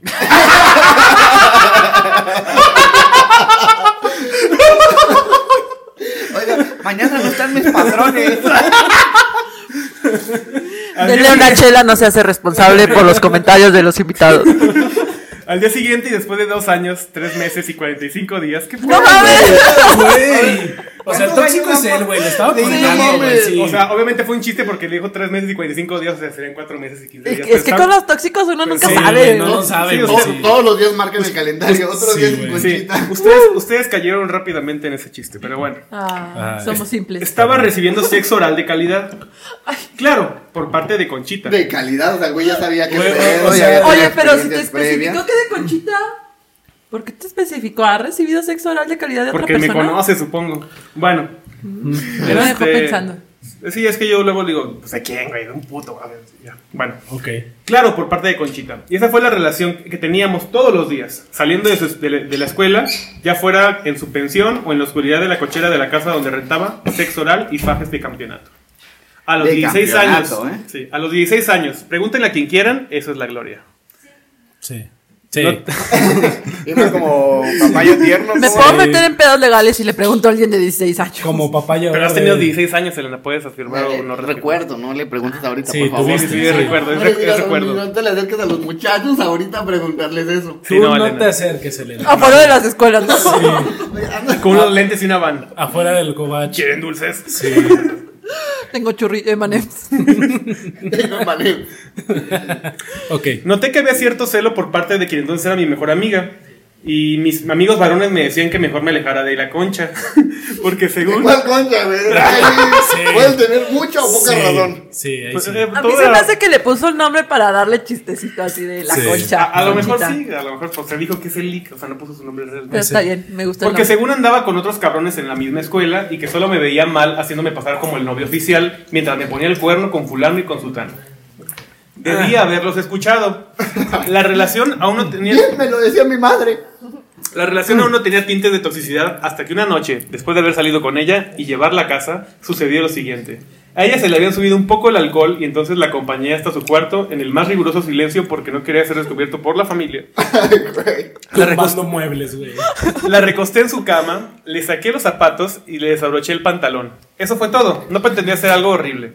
Oiga, mañana no están mis padrones. Denle una chela, no se hace responsable por los comentarios de los invitados. Al día siguiente y después de dos años, tres meses y 45 días, ¿qué fue? ¡No mames! Güey. O sea, el ¿Cuántos tóxico es él, güey. Le estaba contando, güey. Sí. O sea, obviamente fue un chiste porque le dijo tres meses y 45 días, o sea, serían cuatro meses y 15 días. Es que con los tóxicos uno nunca sí, sabe. no ¿no? lo sabe, Sí, güey, usted- sí. Todos los días marcan el calendario, otros Sí, días Conchita. ustedes, ustedes cayeron rápidamente en ese chiste, pero bueno. Ah, somos simples. Estaba recibiendo sexo oral de calidad. Claro, por parte de Conchita. De calidad, o sea, el güey ya sabía que o sea, Oye, pero si te especificó que de Conchita. ¿Por qué te especificó? ¿Ha recibido sexo oral de calidad de Porque otra me persona? conoce, supongo. Bueno. Me dejó este, pensando. Sí, es que yo luego digo, pues a quién, güey, de un puto. a ver, ya. Bueno. Ok. Claro, por parte de Conchita. Y esa fue la relación que teníamos todos los días, saliendo de, su- de la- de la escuela, ya fuera en su pensión o en la oscuridad de la cochera de la casa donde rentaba, sexo oral y fajes de campeonato. A los De 16 años. ¿eh? Sí, a los 16 años. Pregúntenle a quien quieran, eso es la gloria. Sí. Sí. No- Iba como papayo tierno. Me puedo meter en pedos legales si le pregunto a alguien de 16 años. Como papaya. Pero has tenido 16 años, Elena, puedes afirmar o no recuerdo, no le preguntes ahorita, Sí, por favor. Sí, sí, sí, recuerdo, es, No recuerdo. No te le acerques a los muchachos ahorita a preguntarles eso. Tú Sí, no, no, Elena. te acerques, Elena. Afuera de las escuelas, ¿no? Con unos lentes y una van. Afuera del cobach. ¿Quieren dulces? Sí. Tengo churrillo de manems. Tengo manera. Ok. Noté que había cierto celo por parte de quien entonces era mi mejor amiga. Y mis amigos varones me decían que mejor me alejara de la concha. Porque según. ¿Cuál concha, güey? Pueden tener mucha o poca Sí, razón. Sí, ahí pues, sí. eh, A mí se me hace que le puso el nombre para darle chistecito así de la Sí. concha. A, a lo mejor sí, a lo mejor pues, se dijo que es el leak, o sea, no puso su nombre real. Pero está bien, me gusta Porque según andaba con otros cabrones en la misma escuela y que solo me veía mal haciéndome pasar como el novio oficial mientras me ponía el cuerno con fulano y con sutano. Debía haberlos escuchado. La relación aún no tenía Bien, me lo decía mi madre. la relación aún no tenía tintes de toxicidad hasta que una noche, después de haber salido con ella y llevarla a casa, sucedió lo siguiente. A ella se le habían subido un poco el alcohol y entonces la acompañé hasta su cuarto en el más riguroso silencio porque no quería ser descubierto por la familia. La Tumbando muebles, güey. La recosté en su cama, le saqué los zapatos y le desabroché el pantalón. Eso fue todo. No pretendía hacer algo horrible.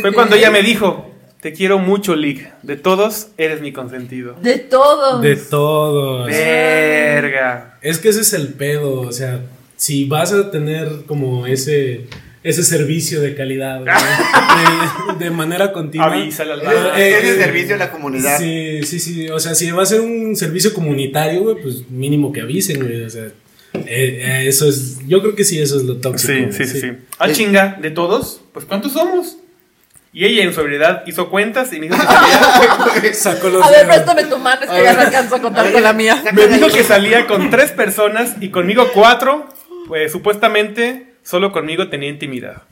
Fue cuando ella me dijo, te quiero mucho, Lick. De todos, eres mi consentido. De todos. De todos. Verga. Es que ese es el pedo. O sea, si vas a tener como ese. Ese servicio de calidad, güey, de, de manera continua. Avísale al Eh, eh, eh, servicio a la comunidad. Sí, sí, sí. O sea, si va a ser un servicio comunitario, güey, pues mínimo que avisen, güey. O sea, eh, eh, eso es. Yo creo que sí, eso es lo tóxico. Sí, sí, sí, sí. Ah, chinga, ¿de todos? Pues ¿cuántos somos? Y ella en sobriedad hizo cuentas y me dijo que salía, Sacó los A ver, dedos. préstame tu mano, es que ya no alcanzo a contar con la mía. me dijo que salía con tres personas y conmigo cuatro. Pues supuestamente solo conmigo tenía intimidad.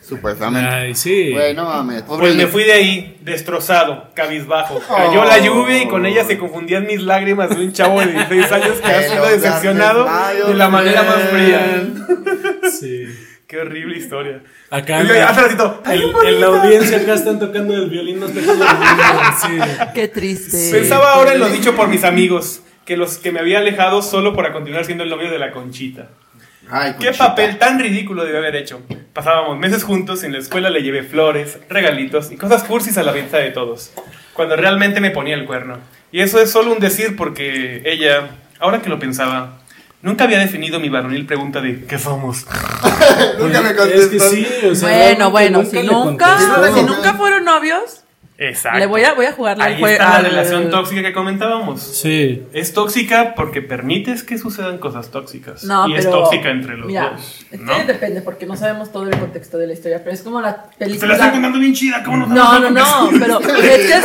Supuestamente. Ay, sí. Güey, no mames. Pobre Pues me fui de ahí, destrozado, cabizbajo. Cayó la lluvia y con ella se confundían mis lágrimas de un chavo de 16 años que ha sido decepcionado de la manera más fría. Sí. Qué horrible historia. Acá Y yo, hace ratito, "Ay, en, la audiencia acá están tocando el violín, no tocando el. Sí. Qué triste. Pensaba ahora en lo dicho por mis amigos, que los que me había alejado solo para continuar siendo el novio de la Conchita. Ay, ¿Qué Conchita. papel tan ridículo debe haber hecho? Pasábamos meses juntos, en la escuela le llevé flores, regalitos y cosas cursis a la vista de todos, cuando realmente me ponía el cuerno. Y eso es solo un decir porque ella, ahora que lo pensaba, nunca había definido mi varonil pregunta de ¿qué somos? Nunca me Es contestó. que sí, o sea. Bueno, bueno, si nunca, si nunca fueron novios, Exacto. le voy a, voy a jugarle al Ahí jue- está la relación tóxica que comentábamos. Sí. Es tóxica porque permites que sucedan cosas tóxicas. No, y pero. es tóxica entre los mira, dos. Es ¿no? que depende, porque no sabemos todo el contexto de la historia, pero es como la Se la película. estoy contando bien chida, ¿cómo no No, no, no, pero es que es, Es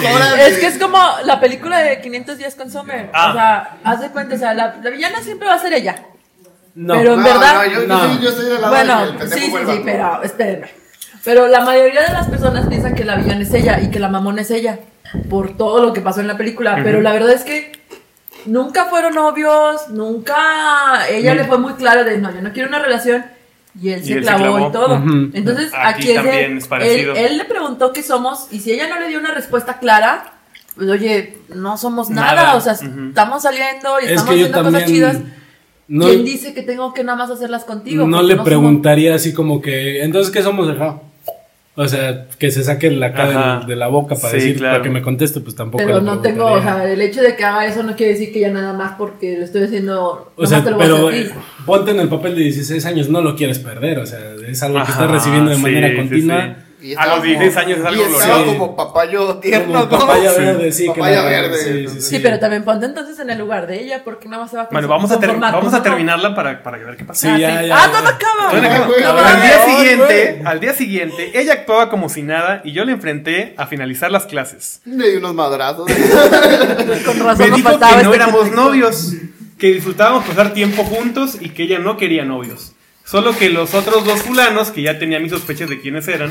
que de es que es como la película de 500 días con Summer. Ah. O sea, haz de cuenta, o sea, la, la villana siempre va a ser ella. No. Pero en No, verdad. no, yo, yo No. soy, yo soy de la Bueno, pendejo sí, sí, sí, pero espérenme. Pero la mayoría de las personas piensan que la villana es ella y que la mamona es ella por todo lo que pasó en la película. Pero la verdad es que nunca fueron novios, nunca. Ella le fue muy clara de no, yo no quiero una relación. Y él Y se él se clavó, clavó. y todo. Ujú. Entonces, Aquí aquí, también es parecido. Él, él le preguntó qué somos y si ella no le dio una respuesta clara, pues oye, no somos nada. Nada. O sea, estamos saliendo y Es estamos haciendo cosas chidas. No, ¿Quién dice que tengo que nada más hacerlas contigo? no le somos- preguntaría así como que. Entonces, ¿qué somos acá? O sea, que se saque la cara de, de la boca para Sí, decir, claro. para que me conteste, pues tampoco. Pero no tengo, o sea, el hecho de que haga eso no quiere decir que ya nada más porque lo estoy haciendo. O sea, pero eh, ponte en el papel de 16 años, no lo quieres perder, o sea, es algo que estás recibiendo de sí, manera sí, continua. sí. Y A los 16 años es algo estaba glorioso. como papayo tierno, Como ¿no? papaya Sí. verde, sí. Papaya verde. sí, sí, Sí, pero también ponte entonces en el lugar de ella porque nada más se va a Bueno, vamos a, vamos terminarla para, para ver qué pasa. Sí, Ah, ya, sí. ya, Ah, todo acaba. No No, al día siguiente, al día siguiente, ella actuaba como si nada y yo la enfrenté a finalizar las clases. Le di unos madrazos. Con razón Me dijo que no este éramos contexto. novios, que disfrutábamos pasar tiempo juntos y que ella no quería novios. Solo que los otros dos fulanos, que ya tenía mis sospechas de quiénes eran,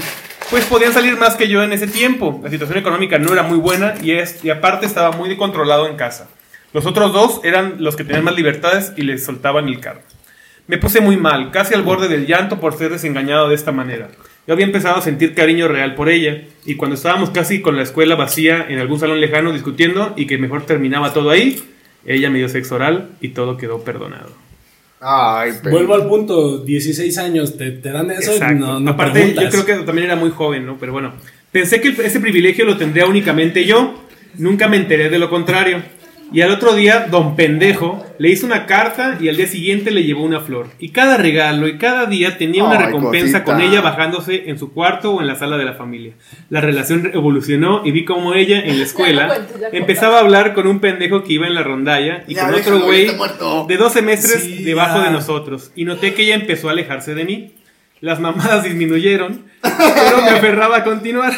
pues podían salir más que yo en ese tiempo. La situación económica no era muy buena y, es, y aparte estaba muy controlado en casa. Los otros dos eran los que tenían más libertades y les soltaban el carro. Me puse muy mal, casi al borde del llanto por ser desengañado de esta manera. Yo había empezado a sentir cariño real por ella, y cuando estábamos casi con la escuela vacía en algún salón lejano discutiendo y que mejor terminaba todo ahí, ella me dio sexo oral y todo quedó perdonado. Ay, pero... Vuelvo al punto, 16 años, te, te dan eso Exacto. no, no Aparte, preguntas. yo creo que también era muy joven, ¿no? Pero bueno, pensé que ese privilegio lo tendría únicamente yo. Nunca me enteré de lo contrario. Y al otro día, don pendejo le hizo una carta y al día siguiente le llevó una flor. Y cada regalo y cada día tenía una Ay, recompensa cosita. con ella bajándose en su cuarto o en la sala de la familia. La relación evolucionó y vi como ella en la escuela ya empezaba a hablar con un pendejo que iba en la rondalla y Ya, con otro güey de dos semestres Sí, debajo ya. de nosotros. Y noté que ella empezó a alejarse de mí. Las mamadas disminuyeron, pero me aferraba a continuar.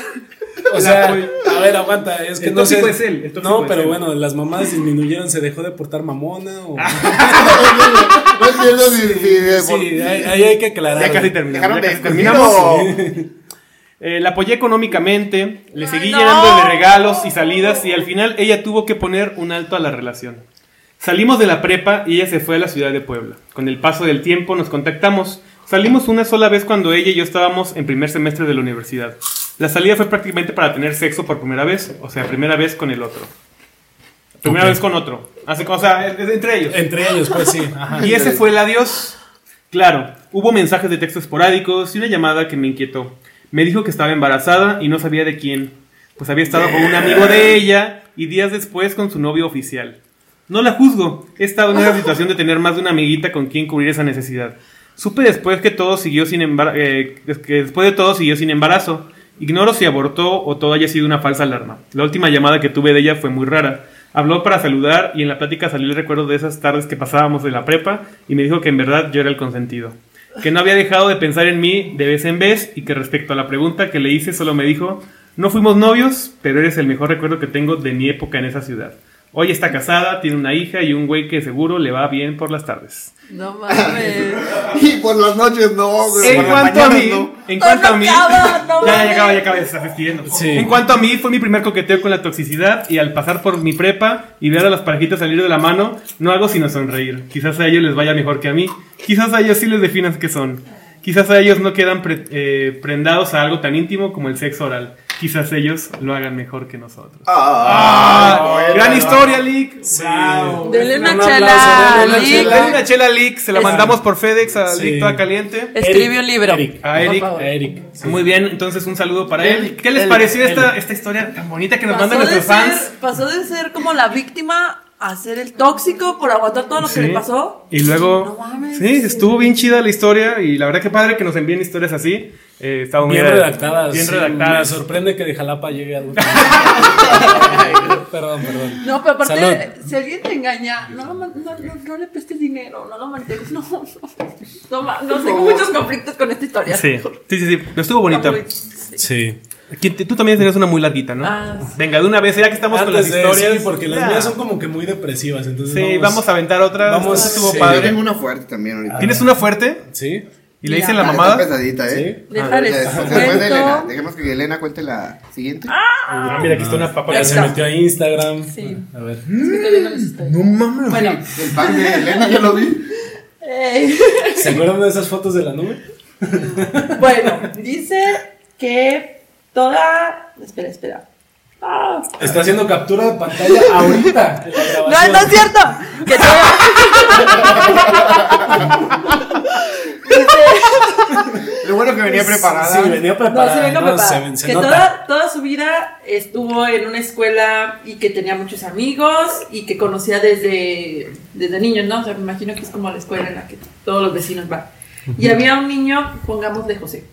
O La sea, a ver, aguanta, es que El no sé. es él, No, es pero él. bueno, las mamadas disminuyeron, se dejó de portar mamona o... no entiendo si... si- Sí, ahí, ahí hay que aclarar. ya casi terminamos. Dejaron ya de casi terminamos. Eh, la apoyé económicamente, le seguí Ay, llenando de regalos y salidas y al final ella tuvo que poner un alto a la relación. Salimos de la prepa y ella se fue a la ciudad de Puebla. Con el paso del tiempo nos contactamos. Salimos una sola vez cuando ella y yo estábamos en primer semestre de la universidad. La salida fue prácticamente para tener sexo por primera vez, o sea, primera vez con el otro. Primera Ok. vez con otro. Así, o sea, entre ellos. Entre ellos, pues sí. Ajá. Y ese fue el adiós. Claro, hubo mensajes de texto esporádicos y una llamada que me inquietó. Me dijo que estaba embarazada y no sabía de quién. Pues había estado con un amigo de ella y días después con su novio oficial. No la juzgo, he estado en esa situación de tener más de una amiguita con quien cubrir esa necesidad. Supe después que todo siguió sin embarazo, que después de todo siguió sin embarazo. Ignoro si abortó o todo haya sido una falsa alarma. La última llamada que tuve de ella fue muy rara. Habló para saludar y en la plática salió el recuerdo de esas tardes que pasábamos de la prepa y me dijo que en verdad yo era el consentido. Que no había dejado de pensar en mí de vez en vez y que respecto a la pregunta que le hice solo me dijo, no fuimos novios, pero eres el mejor recuerdo que tengo de mi época en esa ciudad. Hoy está casada, tiene una hija y un güey que seguro le va bien por las tardes. No mames. Y por las noches no, güey. En cuanto a mí, no. en cuanto a mí, acaba, no ya, ya acaba, ya acaba, se está. Sí. En cuanto a mí, fue mi primer coqueteo con la toxicidad y al pasar por mi prepa y ver a las parejitas salir de la mano, no hago sino sonreír. Quizás a ellos les vaya mejor que a mí, quizás a ellos sí les definan qué son. Quizás a ellos no quedan pre- eh, prendados a algo tan íntimo como el sexo oral. Quizás ellos lo hagan mejor que nosotros. Ah, Ah, gran historia, Lick. Sí. Dele una Un chela, denle una Lick. chela. Dale una chela Lick, se la Es- mandamos por FedEx a Sí. Lick toda caliente. Escribe un libro. Eric. A Eric. A Eric. sí. Muy bien, entonces un saludo para él. ¿Qué les pareció esta, esta historia tan bonita que nos Pasó mandan nuestros ser, fans? pasó de ser como la víctima a ser el tóxico por aguantar todo lo que le pasó. Y luego, No mames. sí, estuvo bien chida la historia y la verdad que padre que nos envíen historias así. Eh, estaba muy Bien redactadas. Bien sí, redactadas. Me sorprende que de Jalapa llegue a Perdón, perdón. No, pero aparte, Salud. si alguien te engaña, no, lo no, no, no le prestes dinero, no lo mantengas. No, no, no, no tengo muchos conflictos con esta historia. Sí, sí, sí, sí, pero estuvo bonita. Sí. Sí. ¿Quién te- Tú también tenías una muy larguita, ¿no? Ah, sí. Venga, de una vez, ya que estamos con las historias. sí, porque las ya. mías son como que muy depresivas. Entonces Sí, vamos, a aventar otra. Vamos, estuvo sí. Yo padre. tengo una fuerte también ahorita. ¿Tienes una fuerte? Sí. ¿Y le Ya. dicen la Ah, mamada? Está pesadita, ¿eh? Sí. Déjales Ya, después de Elena. Dejemos que Elena cuente la siguiente. Ah, mira, aquí está una papa. Ya se metió a Instagram. Sí. A ver. Que. No mames. Bueno, El pan de Elena, yo lo vi. eh, ¿Se acuerdan de esas fotos de la nube? bueno, dice que toda. Espera, espera. Ah, Está haciendo captura de pantalla ahorita. No, no es cierto. Que dice. Lo bueno que venía preparada. Sí, venía No, preparada. sí vengo no, preparada. se- se que toda, toda su vida estuvo en una escuela y que tenía muchos amigos y que conocía desde, desde niños, ¿no? O sea, me imagino que es como la escuela en la que todos los vecinos van. Y había un niño, pongámosle José,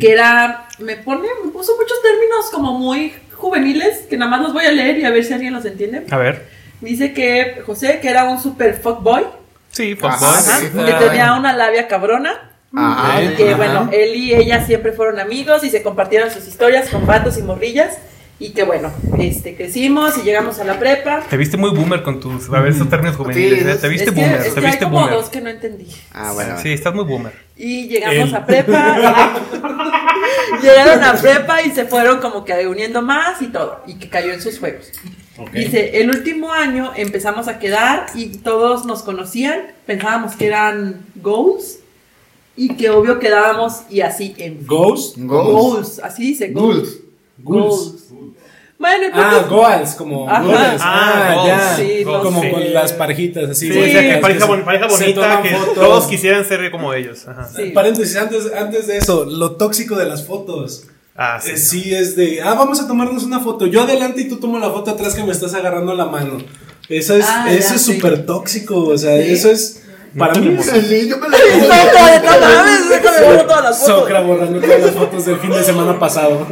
Que era, me pone, me puso muchos términos como muy juveniles, que nada más los voy a leer y a ver si alguien los entiende. A ver. Dice que José, que era un super fuckboy, Sí, fuckboy. Sí. que tenía una labia cabrona. Ah, Y que Ajá. bueno, él y ella siempre fueron amigos y se compartieron sus historias con vatos y morrillas. Y que bueno, este, crecimos y llegamos a la prepa. Te viste muy boomer con tus, a ver, esos términos juveniles. Sí, ¿eh? Te viste es que, boomer, es te que hay viste como boomer. dos que no entendí. Ah, bueno. Sí, estás muy boomer. Y llegamos a prepa. llegaron a prepa y se fueron como que uniendo más y todo. Y que cayó en sus juegos. Dice, el último año empezamos a quedar y todos nos conocían, pensábamos que eran goals y que obvio quedábamos y así en Ghost. Goals. goals, así dice, goals. Goals. Goals. Bueno, Ah, goals, como Ajá. goles. Ah, Ah, goals. ya. Sí, no como sé. con las parejitas así. Sí, Sí, o sea, que Las pareja, pareja bonita, que fotos. todos quisieran ser como ellos. Ajá. Sí. Paréntesis, antes, antes de eso, lo tóxico de las fotos. Ah, Eh, sí. Sí. es de, ah, vamos a tomarnos una foto. Yo adelante y tú toma la foto atrás que me estás agarrando la mano. Eso es Ah, eso ya, es sí. súper tóxico, o sea, Sí. eso es para mí Sí, yo me la todas las fotos. Socra borrando todas las fotos del fin de semana pasado.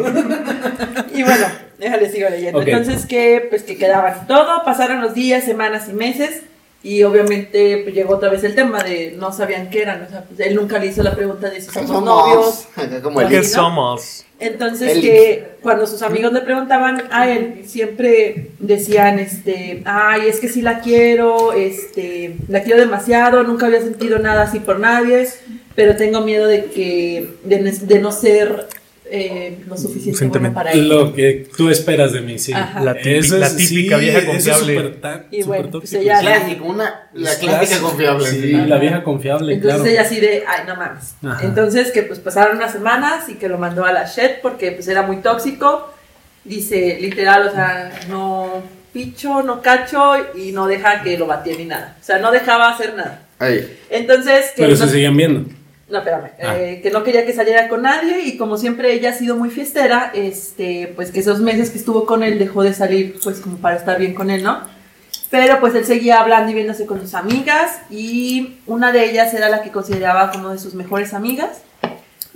Y bueno, déjale sigo leyendo. Entonces que pues que quedaban todo, pasaron los días, semanas y meses y obviamente pues, llegó otra vez el tema de no sabían qué eran, o sea, pues, él nunca le hizo la pregunta de si somos, Somos novios. Como ¿Qué somos? Entonces que cuando sus amigos le preguntaban a él, siempre decían, este, ay, es que sí la quiero, este, la quiero demasiado, nunca había sentido nada así por nadie, pero tengo miedo de que, de no ser eh, lo suficiente bueno para él. Lo que tú esperas de mí, sí. Ajá. La típica- Eso la típica vieja eso es confiable. súper ta- Y bueno, pues ella- sí. Clásico, una, la Es clásica confiable. Sí, sí. la vieja confiable, Entonces claro. ella así de, ay, no mames. Ajá. Entonces que pues pasaron unas semanas y que lo mandó a la Shed porque pues era muy tóxico. Dice, literal, o sea, no picho, no cacho y no deja que lo batiera ni nada. O sea, no dejaba hacer nada. Ahí. Entonces, que Pero no, se seguían viendo. No, espérame, Ah. eh, que no quería que saliera con nadie y como siempre ella ha sido muy fiestera, este, pues que esos meses que estuvo con él dejó de salir pues como para estar bien con él, ¿no? Pero pues él seguía hablando y viéndose con sus amigas y una de ellas era la que consideraba como de sus mejores amigas.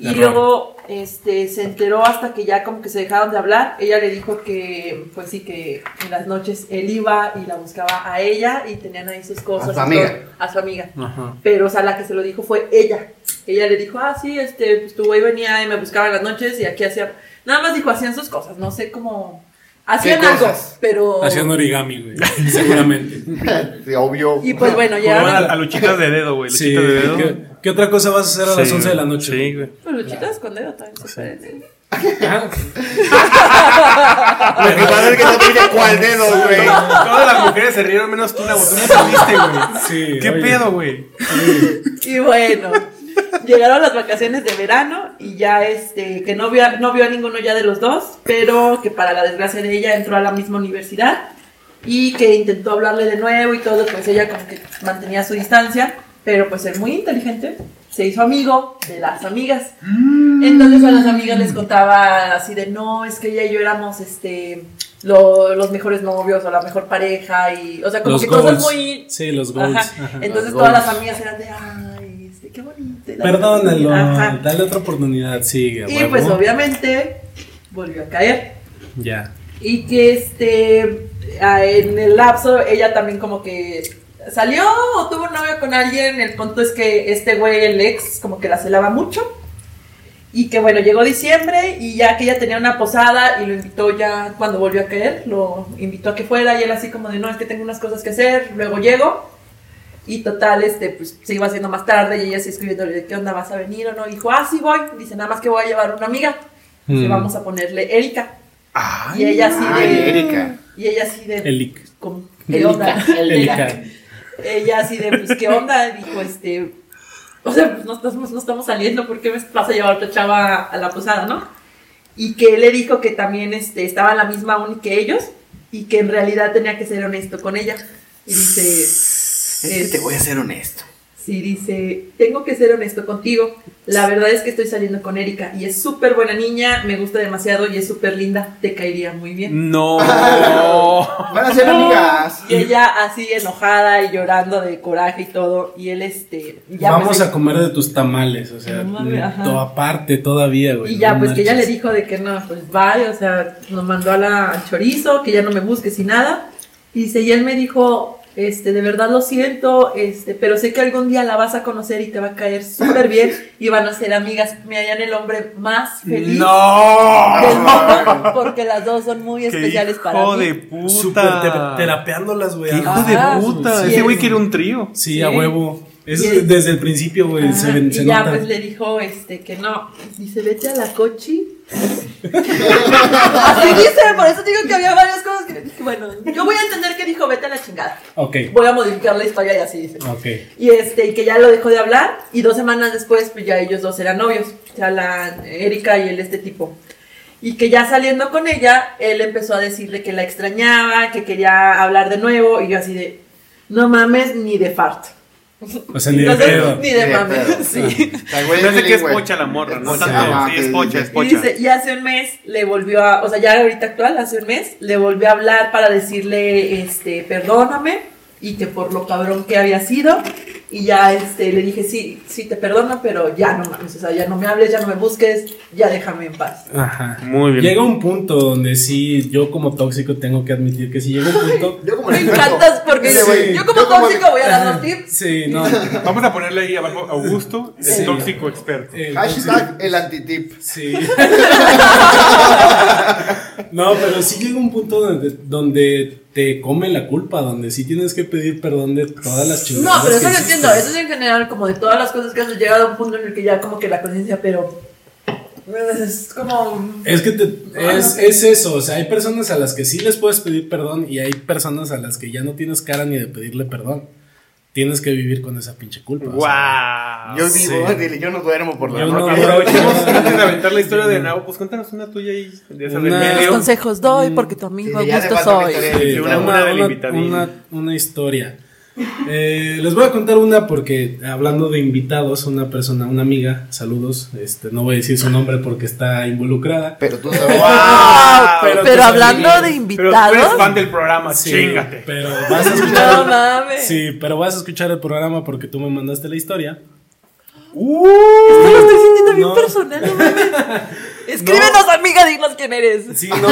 Y Error. luego este, se enteró hasta que ya como que se dejaron de hablar. Ella le dijo que, pues sí, que en las noches él iba y la buscaba a ella y tenían ahí sus cosas. A su amiga. todo, a su amiga. Ajá. Pero, o sea, la que se lo dijo fue ella. Ella le dijo, ah, sí, este, pues tu güey venía y me buscaba en las noches y aquí hacía. Nada más dijo, hacían sus cosas, no sé cómo. Hacían ¿Qué algo, cosas? pero. Hacían origami, güey. Seguramente. Sí, obvio. Y pues bueno, ya. a, a luchitas de dedo, güey. Sí, Luchitas de dedo. ¿qué, qué otra cosa vas a hacer a las Sí, 11 de la noche? Sí, güey. Pues luchitas con dedo también se pueden. Ah, Lo que pasa es que no tiene cuál dedo, güey. Todas las mujeres se rieron menos tú, la botella perdiste, güey. sí, ¿Qué oye. pedo, güey? Y bueno, llegaron las vacaciones de verano y ya este, que no vio, a- no vio a ninguno ya de los dos, pero que para la desgracia de ella entró a la misma universidad y que intentó hablarle de nuevo y todo, pues ella como que mantenía su distancia, pero pues es muy inteligente, se hizo amigo de las amigas. Entonces a las amigas les contaba así de, no, es que ella y yo éramos este... lo- los mejores novios o la mejor pareja y o sea como Los que cosas muy Sí, los goals. Ajá. Ajá. Entonces Los todas goals. las amigas eran de, ay, este, qué bonito. Perdónalo, dale otra oportunidad, sigue. Y pues obviamente volvió a caer. Ya. Y que este, en el lapso ella también como que salió o tuvo un novio con alguien. El punto es que este güey, el ex, como que la celaba mucho. Y que bueno, llegó diciembre y ya que ella tenía una posada y lo invitó ya cuando volvió a caer, lo invitó a que fuera y él así como de, no, es que tengo unas cosas que hacer, luego llego. Y total, este, pues se iba haciendo más tarde y ella así escribiéndole, de, ¿qué onda, vas a venir o no? dijo, ah, sí voy. Dice, nada más que voy a llevar una amiga. Dice, Mm. vamos a ponerle Erika. Ay, Y ella así Ay, de... Erika. Y ella así de... Elic. ¿cómo? ¿Qué onda? Elica. Ella así de, pues, ¿qué onda? Dijo, este... O sea, pues no estamos, no estamos saliendo, ¿por qué me vas a llevar otra chava a la posada, no? Y que él le dijo que también este, estaba la misma uni que ellos y que en realidad tenía que ser honesto con ella. Y dice... Que te voy a ser honesto. Sí, dice, tengo que ser honesto contigo. La verdad es que estoy saliendo con Erika y es súper buena niña, me gusta demasiado y es súper linda, te caería muy bien. No. Van a ser amigas. Y ella así enojada y llorando de coraje y todo. Y él, este. ya Vamos pues, a comer de tus tamales, o sea, todo aparte todavía, güey. Y ya, no pues que ella le dijo de que no, pues bye, o sea, nos mandó a la al chorizo, que ya no me busques y nada. Y dice, y él me dijo, este, de verdad lo siento, este, pero sé que algún día la vas a conocer y te va a caer súper bien y van a ser amigas. Me hallan el hombre más feliz del No. mundo porque las dos son muy especiales para hijo mí. de puta. Súper te- terapeándolas, güey. Qué hijo Ajá. de puta. Sí, Ese güey quiere un trío. Sí, a huevo. Es Y es- desde el principio, güey, se, y ya nota. pues le dijo este que no. Dice, vete a la cochi Así dice, por eso digo que había varias cosas que dije, bueno, yo voy a entender que dijo, vete a la chingada. Ok, Voy a modificar la historia y así dice. ok. Y este, y que ya lo dejó de hablar, y dos semanas después, pues ya ellos dos eran novios, o sea, la Erika y el este tipo. Y que ya saliendo con ella, él empezó a decirle que la extrañaba, que quería hablar de nuevo, y yo así de, no mames, ni de fart. O sea, ni de pedo. Ni de pedo. sí. Hace que es pocha la morra, no Es tanto. pocha. Ajá, Sí, es pocha, Y dice, y hace un mes le volvió a, o sea, ya ahorita actual, hace un mes, le volvió a hablar para decirle, este, perdóname, y que por lo cabrón que había sido, y ya, este, le dije, sí, sí te perdono, pero ya no mames, o sea, ya no me hables, ya no me busques, ya déjame en paz. Ajá. Muy bien. Llega un punto donde sí, yo como tóxico tengo que admitir que si llega un punto. Yo como Me encantas porque Sí, yo como Yo como tóxico voy a dar los tips. Sí, no. Vamos a ponerle ahí abajo Augusto, el Sí. tóxico experto. el Hashtag el antitip. Sí. no, pero sí llega un punto donde, donde te come la culpa, donde sí tienes que pedir perdón de todas las No, chingadas. pero eso lo entiendo, eso es en general como de todas las cosas que has llegado a un punto en el que ya como que la conciencia, pero es como... Es que te- Ah, es, no es eso, o sea, hay personas a las que sí les puedes pedir perdón y hay personas a las que ya no tienes cara ni de pedirle perdón. Tienes que vivir con esa pinche culpa. o sea. ¡Wow! Yo sí. vivo, dile, yo no duermo por la Yo no noche. Aprovechemos antes de aventar la historia de Nao, pues cuéntanos una tuya ahí, de esa Una- medio. consejos doy porque tu amigo Sí, Augusto soy. una historia. Eh, les voy a contar una porque hablando de invitados, una persona, una amiga, saludos, este, no voy a decir su nombre porque está involucrada. Pero tú sabes. Wow, Pero pero, tú hablando sabes- de Pero tú eres invitados, fan del programa, Sí, chingate. Pero vas a escuchar. no mames. Sí, pero vas a escuchar el programa porque tú me mandaste la historia. Esto lo estoy sintiendo bien personal, no mames. Escríbenos, amiga, dinos quién eres. Sí, no.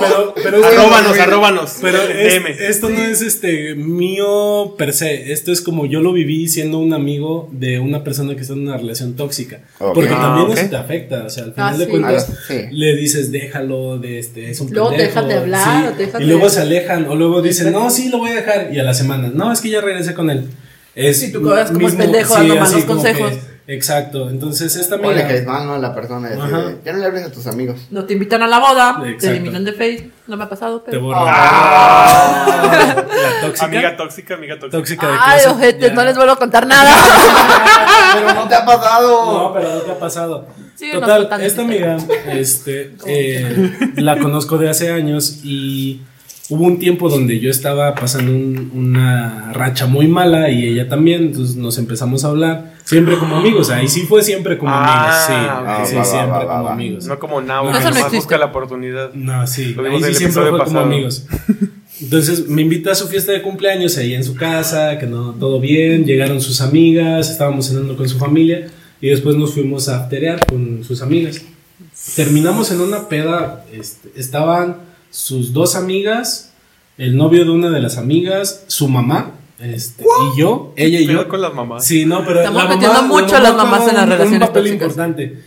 pero, pero es que- Arróbanos, arróbanos. Pero es- esto no es este mío per se. Esto es como yo lo viví siendo un amigo de una persona que está en una relación tóxica. Porque Ah, también eso te afecta. O sea, al final Ah, de sí. cuentas, Ah, sí. le dices déjalo, de este, es un Luego pendejo", dejan de hablar, sí, o te dejan Y luego se alejan. O luego dicen, no, sí, lo voy a dejar. Y a la semana, no, es que ya regresé con él. Es Sí, tú quedas como el pendejo dando malos consejos. que- exacto. Entonces, esta O le amiga. caes mal, ¿no? A la persona. así Ajá. de, Ya no le hables a tus amigos. No te invitan a la boda, Exacto. te eliminan de Facebook. No me ha pasado, Te pero. borra. Ah. La tóxica. Amiga tóxica, amiga tóxica. tóxica de Ay, ojete, ya. no les vuelvo a contar nada. Pero no te ha pasado. No, pero no te ha pasado. Sí, Total, esta amiga, este, eh, la conozco de hace años y hubo un tiempo donde yo estaba pasando un- una racha muy mala y ella también, entonces nos empezamos a hablar, siempre como amigos, ahí sí fue siempre como Ah, amigos, sí, ok. sí, Va, va, siempre va, va, como va. amigos. No como Nao, No, no busca la oportunidad. No, sí, Lo ahí sí siempre fue como pasado. amigos. Entonces me invita a su fiesta de cumpleaños ahí en su casa, que no, todo bien, llegaron sus amigas, estábamos cenando con su familia y después nos fuimos a afterear con sus amigas. Terminamos en una peda, este, estaban sus dos amigas, el novio de una de las amigas, su mamá, este, y yo, ella y yo. con las mamás. Sí, no, pero Estamos la mamá- metiendo la mucho mamá a las mamás en las un- relaciones Un papel tóxicas. importante.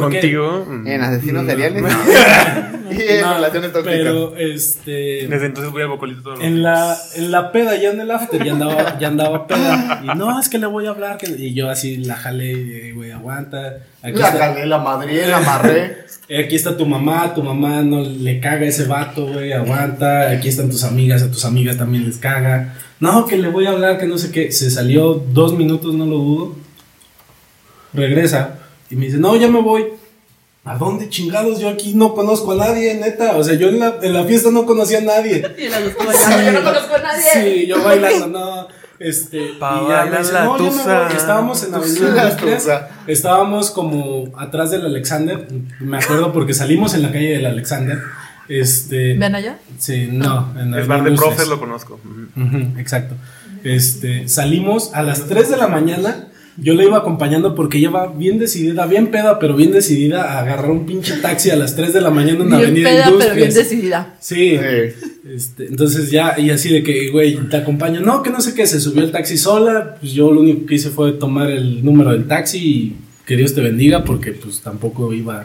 Contigo. En asesinos Mm, seriales. no. y en No, relaciones tóxicas. Pero este. Desde entonces voy al bocolito todos los En la, en la peda, ya en el after, ya andaba, ya andaba peda. Y no, es que le voy a hablar. que- Y yo así la jalé, y, güey, aguanta. Aquí La está, calé, la madre, la amarré. aquí está tu mamá, tu mamá no le caga ese vato, güey, aguanta. Aquí están tus amigas, a tus amigas también les caga. No, que le voy a hablar, que no sé qué. Se salió dos minutos, no lo dudo. Regresa y me dice, no, ya me voy. ¿A dónde chingados? Yo aquí no conozco a nadie, neta. O sea, yo en la, en la fiesta no conocía a nadie. Y dos bailando, yo no conozco a nadie. Sí, yo bailando, no. Este, Pa' y ya me dice, la no, yo me voy. Estábamos en La Avenida Industrias. Estábamos como atrás del Alexander. Me acuerdo porque salimos en la calle del Alexander. Este. ¿Ven allá? Sí, no. En El bar de profes lo conozco. Exacto. Este, salimos a las 3 de la mañana. Yo le iba acompañando porque ella va bien decidida, bien peda, pero bien decidida a agarrar un pinche taxi a las 3 de la mañana en Bien Avenida peda, pero bien decidida. Sí. Sí. Este, entonces ya, y así de que, güey, te acompaño. No, que no sé qué, se subió el taxi sola. Pues yo lo único que hice fue tomar el número del taxi y que Dios te bendiga, porque pues tampoco iba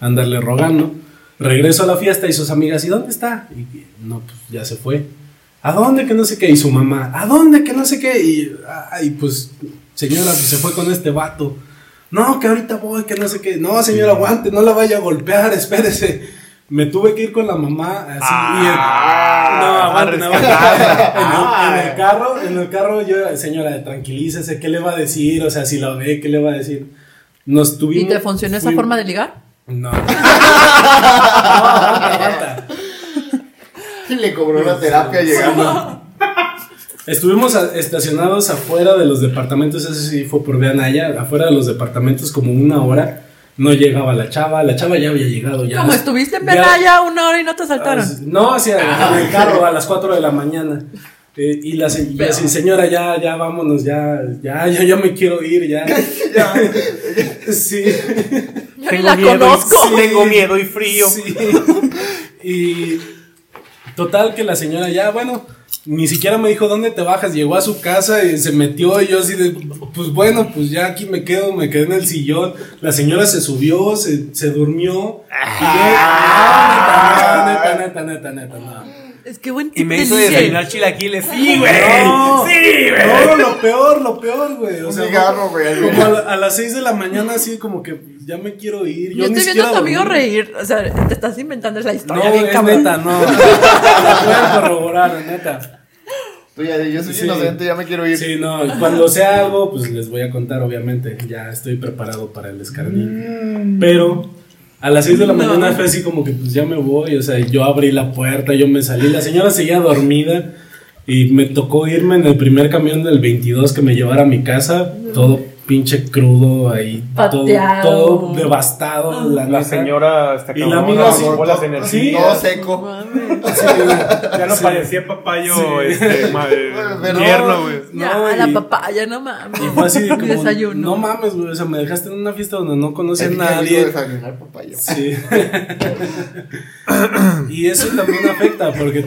a andarle rogando. Regreso a la fiesta y sus amigas, ¿y dónde está? Y no, pues ya se fue. ¿A dónde que no sé qué? Y su mamá, ¿a dónde que no sé qué? Y, ay, pues, señora, pues se fue con este vato. No, que ahorita voy, que no sé qué. No, señor, aguante, no la vaya a golpear, espérese. Me tuve que ir con la mamá así. y el- Ah, no, aguante, a aguante. rescatarla. En, el, en el carro, en el carro, yo, señora, tranquilícese, ¿qué le va a decir? O sea, si la ve, ¿qué le va a decir? Nos ¿Y tuvimos. te funcionó esa forma de ligar? No. no, aguanta, aguanta. Le cobró la terapia llegando. Estuvimos a- estacionados afuera de los departamentos, eso sí fue por Vía Naya, afuera de los departamentos como una hora. No llegaba la chava, la chava ya había llegado. Ya Como estuviste en ya- Penaya una hora y no te Ah, asaltaron. No, hacia en el carro a las 4 de la mañana. Eh, y la se- y señora, ya, ya vámonos, ya, ya, yo ya me quiero ir, ya. sí. Yo ni la miedo y- conozco. sí, Tengo miedo y frío. Sí. Y total que la señora ya, bueno, ni siquiera me dijo dónde te bajas, llegó a su casa y se metió y yo así de, pues bueno, pues ya aquí me quedo, me quedé en el sillón. La señora se subió, se, se durmió. Y yo, ah, neta, neta, neta, neta, neta, no. Es que buen Y me hizo desayunar chilaquiles. Sí, güey. No. Sí, güey. No, lo peor, lo peor, güey. O Un sea, cigarro, güey. Como a, la- a las 6 de la mañana, así como que ya me quiero ir. Yo ni estoy viendo a tu amigo reír. O sea, te estás inventando esa No, historia bien es cabrón. neta, no. La pueden corroborar, neta. Tú ya, yo soy Sí. inocente, ya me quiero ir. Sí, no, cuando sea algo, pues les voy a contar, obviamente. Ya estoy preparado para el escarnio. Pero a las 6 de la No. mañana fue así como que pues ya me voy. O sea, yo abrí la puerta, yo me salí. La señora seguía dormida. Y me tocó irme en el primer camión del 22 que me llevara a mi casa. Todo pinche crudo ahí. Todo, Pateado. todo devastado. La, señora hasta Y la amiga acabó sí, con bolas de Todo energía. seco. Mames. Sí, Ya no sí. parecía papayo Sí. este, Pero- tierno, güey. Ya, No, a la y- papaya, no mames. Y fue así como, desayuno. no mames, güey, o sea, me dejaste en una fiesta donde no conocía a que nadie. desayunar papaya. Sí. y eso también afecta porque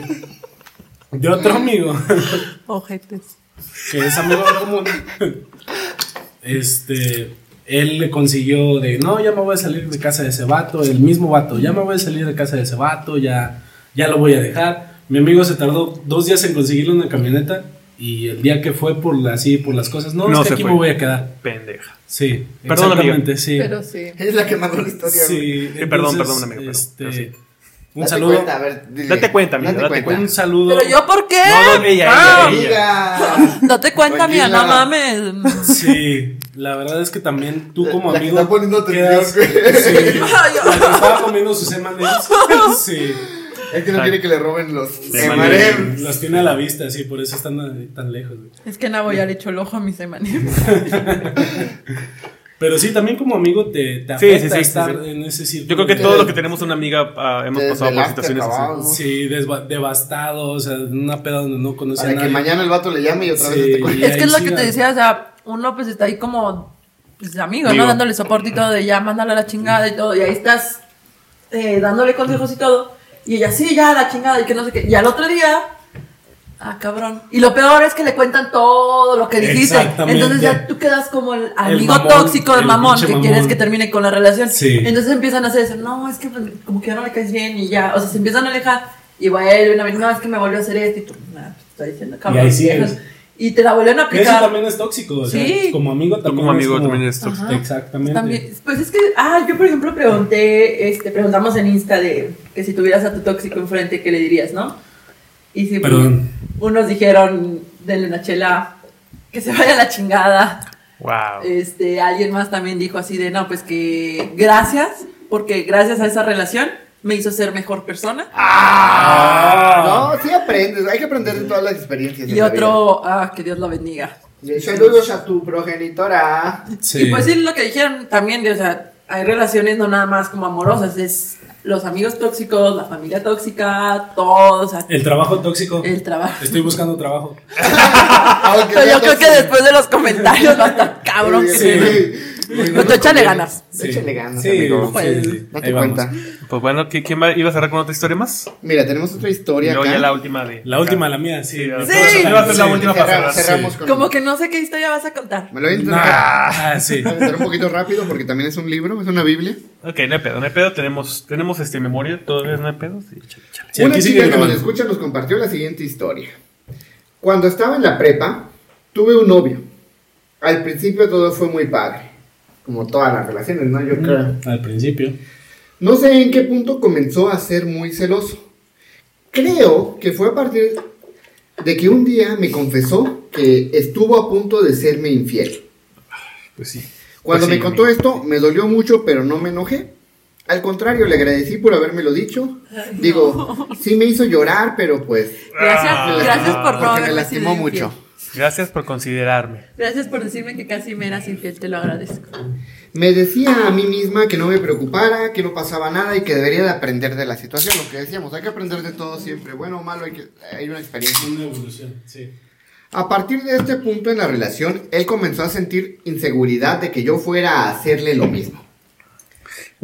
de otro amigo, Ojetes. que es amigo común, este, él le consiguió de, no, ya me voy a salir de casa de ese vato, el mismo vato, ya me voy a salir de casa de ese vato, ya, ya lo voy a dejar. Mi amigo se tardó dos días en conseguirle una camioneta y el día que fue por la- así, por las cosas, no, No es que aquí fue. me voy a quedar. Pendeja. Sí, Perdón, exactamente, sí. Pero sí. Es la que mandó la historia. Sí, Sí, perdón, entonces, perdón, amigo, Este, pero sí. Un Date saludo. cuenta, a ver, dile. Date cuenta, amigo, date cuenta. Un saludo. Pero yo, ¿por qué? No, no, ella, Ah, ella. Date cuenta, mía, no mames. Sí, la verdad es que también tú como La amigo. está poniendo quedas- güey. Sí. Ay, La que estaba comiendo sus emanems. Sí. Es que no quiere que le roben los De M&M's. Los tiene a la vista, sí, por eso están tan lejos. güey. Es que Nabo ya le echó el ojo a mis semanas. Pero sí, también como amigo te, te Sí, afecta sí, sí, estar sí, sí. en ese círculo. Yo creo que Te- todo lo que tenemos una amiga ah, hemos pasado por situaciones acabado. así. Sí, desva- devastado, o sea, en una peda donde no conoce a Para que nadie. mañana el vato le llame y otra Sí. vez te. Y es que es lo que te decía, o sea, uno pues está ahí como pues amigo, Amigo. ¿no? Dándole soporte y todo, de ya, mándale a la chingada y todo, y ahí estás eh, dándole consejos y todo, y ella, sí, ya, la chingada, y que no sé qué, y al otro día, ah, cabrón, y lo peor es que le cuentan todo lo que dijiste, Exactamente. entonces ya tú quedas como el amigo mamón, tóxico, el el mamón, que mamón. quieres que termine con la relación, Sí. entonces empiezan a hacer eso, no, es que pues, como que ya no le caes bien, y ya, o sea, se empiezan a alejar, y vuelven a ver, no, es que me volvió a hacer esto, y tú, nah, te estoy diciendo, cabrón, ahí sigues. viejas". y te la vuelven a Que Eso aplicar. también es tóxico, o sea, Sí. como amigo también como amigo es como- también eres tóxico. Ajá. Exactamente. También, pues es que, ah, yo por ejemplo pregunté, este, preguntamos en Insta de que si tuvieras a tu tóxico enfrente, ¿qué le dirías, no? Y si Perdón. Unos dijeron, denle una chela, que se vaya a la chingada. Wow. Este, alguien más también dijo así de, no, pues que gracias, porque gracias a esa relación me hizo ser mejor persona. Ah. No, sí aprendes. Hay que aprender de todas las experiencias. y otro, ah, que Dios lo bendiga. Saludos a tu progenitora. Sí. Y pues sí, lo que dijeron también, de, o sea, hay relaciones no nada más como amorosas, es los amigos tóxicos, la familia tóxica, todo, o sea, El trabajo tóxico. el trabajo. Estoy buscando trabajo. Pero sea yo creo que después de los comentarios va a estar cabrón. Sí, que- sí. Tú échale ganas. Sí. Échale ganas, Sí, amigo. Pues, sí. Date Ahí vamos. cuenta. Pues bueno, ¿qui- ¿quién va- iba a cerrar con otra historia más? Mira, tenemos otra historia ya acá. la última de. La última, la mía, sí. Sí, saben, Iba a ser la sí. última para cerrar. cerramos Sí. con... Como que no sé qué historia vas a contar. Me lo voy a intentar. Nah, ah, sí. Voy a intentar un poquito rápido porque también es un libro, es una Biblia. Ok, no hay pedo, no hay pedo. Tenemos, tenemos este memoria, todavía no hay pedo. Sí, échale, échale. Sí, Una chica que nos escucha nos compartió la siguiente historia. Cuando estaba en la prepa, tuve un novio. Al principio todo fue muy padre. Como todas las relaciones, ¿no? Yo creo. Al principio. No sé en qué punto comenzó a ser muy celoso. Creo que fue a partir de que un día me confesó que estuvo a punto de serme infiel. Pues sí. Cuando Pues me contó amigo. esto, me dolió mucho, pero no me enojé. Al contrario, le agradecí por habérmelo dicho. Digo, sí me hizo llorar, pero pues Gracias, Ah. gracias por no porque me haberme lastimó mucho. Gracias por considerarme. Gracias por decirme que casi me eras infiel, te lo agradezco. Me decía a mí misma que no me preocupara, que no pasaba nada y que debería de aprender de la situación. Lo que decíamos, hay que aprender de todo siempre. Bueno o malo, hay, que, hay una experiencia. Una evolución, sí. A partir de este punto en la relación, él comenzó a sentir inseguridad de que yo fuera a hacerle lo mismo.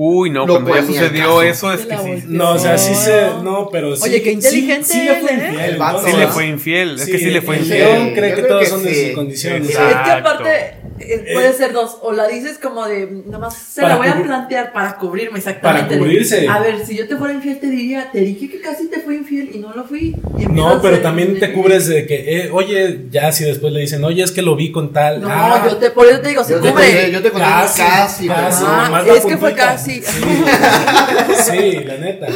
Uy, no, Lo cuando ya sucedió caso. eso es que sí. No, o sea, sí se. No, pero sí. Oye, qué inteligente Sí, sí le fue él, ¿eh? infiel. El vato, Sí le fue infiel. Es que sí le fue el infiel. león cree Yo que creo todos que son de sí. sus condiciones. Es que aparte eh, puede ser dos. O la dices como de, nada más se la voy a plantear para cubrirme exactamente. Para de, cubrirse. a ver, si yo te fuera infiel, te diría, te dije que casi te fui infiel y no lo fui. No, pero también te cubres de que, eh, oye, ya si después le dicen, oye, es que lo vi con tal. No, ah, yo te, por eso te digo, se Yo te cubre. conté, yo te conté Casi, casi, casi. no. Ah, es que fue casi. Sí, sí, la neta.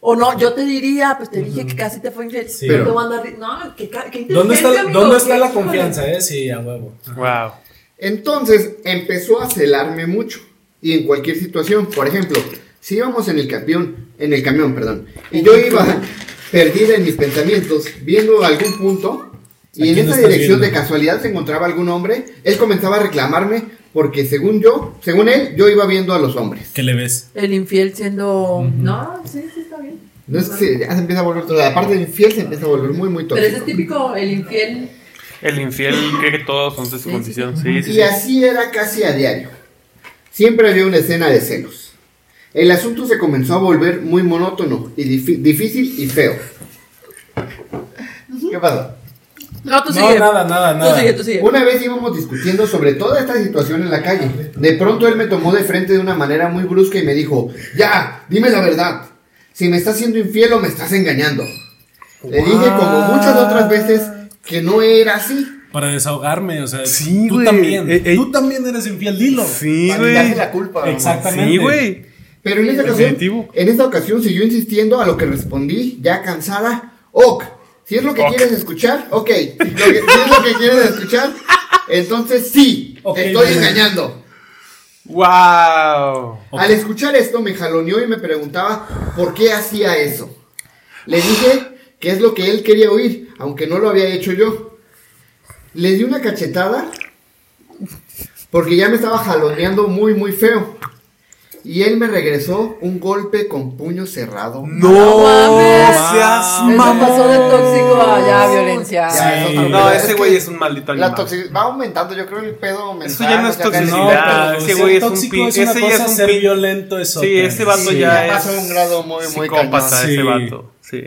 O no, yo te diría, pues te dije que casi te fue infiel. Sí. Pero Pero- te No, que, que ¿Dónde está, amigo, ¿dónde está la confianza, eh? Sí, a huevo. Wow. Entonces empezó a celarme mucho y en cualquier situación. Por ejemplo, si íbamos en el camión, en el camión, perdón, y yo iba perdida en mis pensamientos, viendo algún punto, ¿A y en esa dirección viendo? de casualidad se encontraba algún hombre, él comenzaba a reclamarme porque según yo, según él, yo iba viendo a los hombres. ¿Qué le ves? El infiel siendo. No, sí, sí, está bien. No es que ya se empieza a volver toda la parte de infiel se empieza a volver muy muy Pero ese tóxico. es típico, el infiel. El infiel cree que todos son de su Sí, condición. Sí, sí, Y sí. así era casi a diario. Siempre había una escena de celos. El asunto se comenzó a volver muy monótono y difícil y feo. ¿Qué pasó? No, tú No, sigue. nada, nada, Tú nada. sigue, tú sigue. Una vez íbamos discutiendo sobre toda esta situación en la calle. De pronto él me tomó de frente de una manera muy brusca y me dijo, ya, dime la verdad. Si me estás siendo infiel o me estás engañando. Le dije como muchas otras veces que no era así. Para desahogarme, o sea, Sí, tú güey. también. Eh, eh. Tú también eres infiel, dilo. Sí, Para güey. la culpa. Exactamente. Sí, güey. Pero en esta, ocasión, Definitivo. en esta ocasión siguió insistiendo a lo que respondí, ya cansada. Ok, si es lo que Ok. quieres escuchar, ok. Lo que- si es lo que quieres escuchar, entonces sí, Ok, te estoy bien. engañando. Wow. Al escuchar esto me jaloneó y me preguntaba por qué hacía eso. Le dije que es lo que él quería oír, aunque no lo había hecho yo. Le di una cachetada porque ya me estaba jaloneando muy muy feo. Y él me regresó un golpe con puño cerrado. No, mames. seas Eso mamón. pasó de tóxico a ya violencia. Ya, eso Sí. No, Es ese que güey es un maldito La animal. toxicidad va aumentando, yo creo el pedo mental. Eso ya no es toxicidad. No, ese güey es un tóxico pin- es ese ya es un pin- violento es Sí, ese vato Sí, ya ya pasa es a un grado muy, muy psicópata cañón. ese Sí. vato. Sí.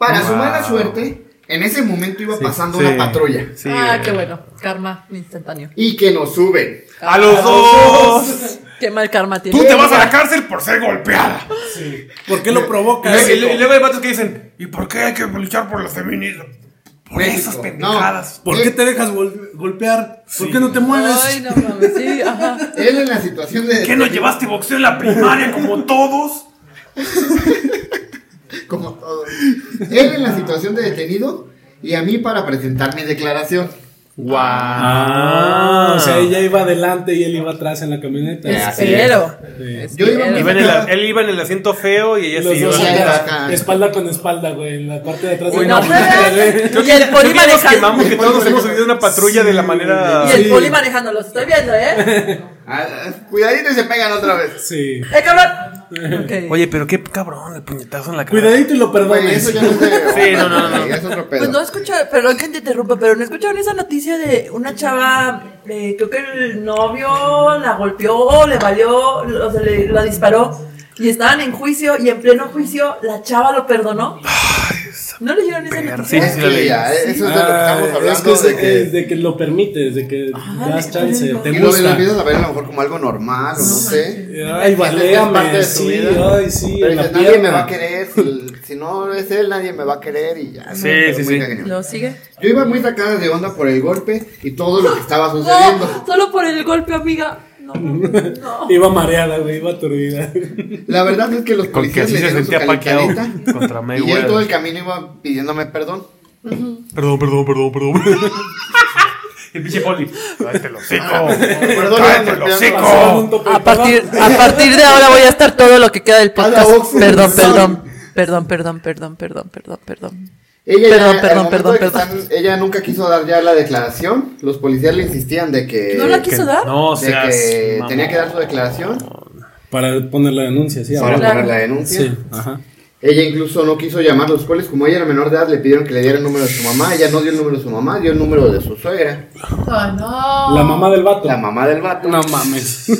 Para su Wow. mala suerte, en ese momento iba pasando Sí. una patrulla. Sí, ah, qué bueno. Karma instantáneo. Y que nos suben. A los dos. Qué mal karma tiene. Tú te vas a la cárcel por ser golpeada. Sí. ¿Por qué lo provocas? y luego hay vatos que dicen, ¿y por qué hay que luchar por la feminismo? Por México. esas pendejadas. ¿Por qué te dejas gol- golpear? ¿Por qué no te mueves? Ay, no mames, sí, ajá. Él en la situación de. ¿Qué no llevaste boxeo en la primaria como todos? Como todos. Él en la situación de detenido y a mí para presentar mi declaración. Wow. Ah, o sea, ella iba adelante y él iba atrás en la camioneta. Espero. Sí. Yo iba Iba en el- él iba en el asiento feo y ella Los iba. Acá. espalda con espalda, güey, en la parte de atrás. Uy, de no, güey. Y el poli que nos manejando. quemamos que todos nos hemos subido una patrulla de la manera. Y el poli manejando, los estoy viendo, ¿eh? Ah, cuidadito y se pegan otra vez. Sí. ¡Eh, cabrón! Oye, pero qué cabrón, el puñetazo en la cara. Cuidadito y lo perdones. eso ya no de. Sí, no, no, no. Es otro pedo. Pues no escucho, perdón que te interrumpa, pero no escucharon esa noticia de una chava, eh, creo que el novio la golpeó, le valió, o sea, le, la disparó y estaban en juicio y en pleno juicio la chava lo perdonó. ¿No leyeron esa noticia? sí, sí, sí, ya, eso es de lo que Ah, estamos es hablando. que es de de que, que, de que lo permites, de que Ah, das chance, te y lo, lo empiezas a ver a lo mejor como algo normal, o no, sé. Ay, valéame, sí, vida. ay, sí, Pero dices, nadie me va a querer. Si, no es él, nadie me va a querer y ya. Sí, Pero sí, sí. ¿Lo sigue? Yo iba muy sacada de onda por el golpe y todo lo que estaba sucediendo. No, solo por el golpe, amiga. No, no. Iba mareada, güey, iba aturdida. La verdad es que los Con que policías así le se dieron su sentía paqueado calentadita. contra Y él todo el camino iba pidiéndome perdón. Perdón, perdón, perdón, perdón. el pinche poli. Cállate el hocico. Perdón, Cállate el iban hocico. golpeando. A partir, a partir de ahora voy a estar todo lo que queda del podcast. Perdón, perdón, perdón, perdón, perdón, perdón, perdón, perdón. Ella, Perdón, ya, perdón, perdón, perdón. están- ella nunca quiso dar ya la declaración. Los policías le insistían de que, ¿No la Que quiso dar? No, o de sea, que tenía que dar su declaración Para poner la denuncia, sí. para. Claro. poner la denuncia. Sí, ajá. Ella incluso no quiso llamar a los polis. Como ella era menor de edad, le pidieron que le diera el número de su mamá. Ella no dio el número de su mamá, dio el número de su suegra. Ay, no. La mamá del vato. La mamá del vato. No mames.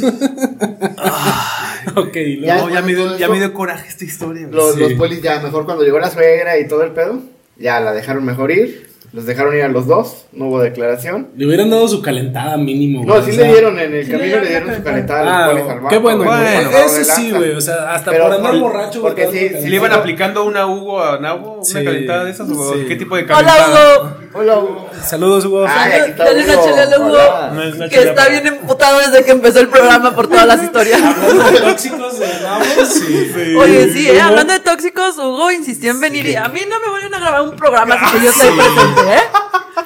ok, luego. Ya me dio, ya me dio coraje esta historia. Los, Sí. los polis ya mejor cuando llegó la suegra y todo el pedo, ya la dejaron mejor ir. Los dejaron ir a los dos. No hubo declaración. Le hubieran dado su calentada mínimo. No, sí o le dieron en el Sí le camino, dieron le dieron su calentada. Ah, al qué bueno, güey, bueno. de Eso sí, güey. O sea, hasta Pero por andar por- borracho. porque güey, sí, sí ¿Sí le iban aplicando una Hugo a Nabo? ¿Una Sí. calentada de esas? ¿O Sí. qué tipo de Hola, calentada? Hugo. Hola, Hugo. Saludos, Hugo. Ay, Dale una Hugo. chela. Hola. Que está bien emputado desde que empezó el programa por todas las historias. Hablando de tóxicos de Nabo, sí. Oye, sí, eh, hablando de tóxicos, Hugo insistió en venir y a mí no me vuelven a grabar un programa sin que yo esté presente, ¿eh?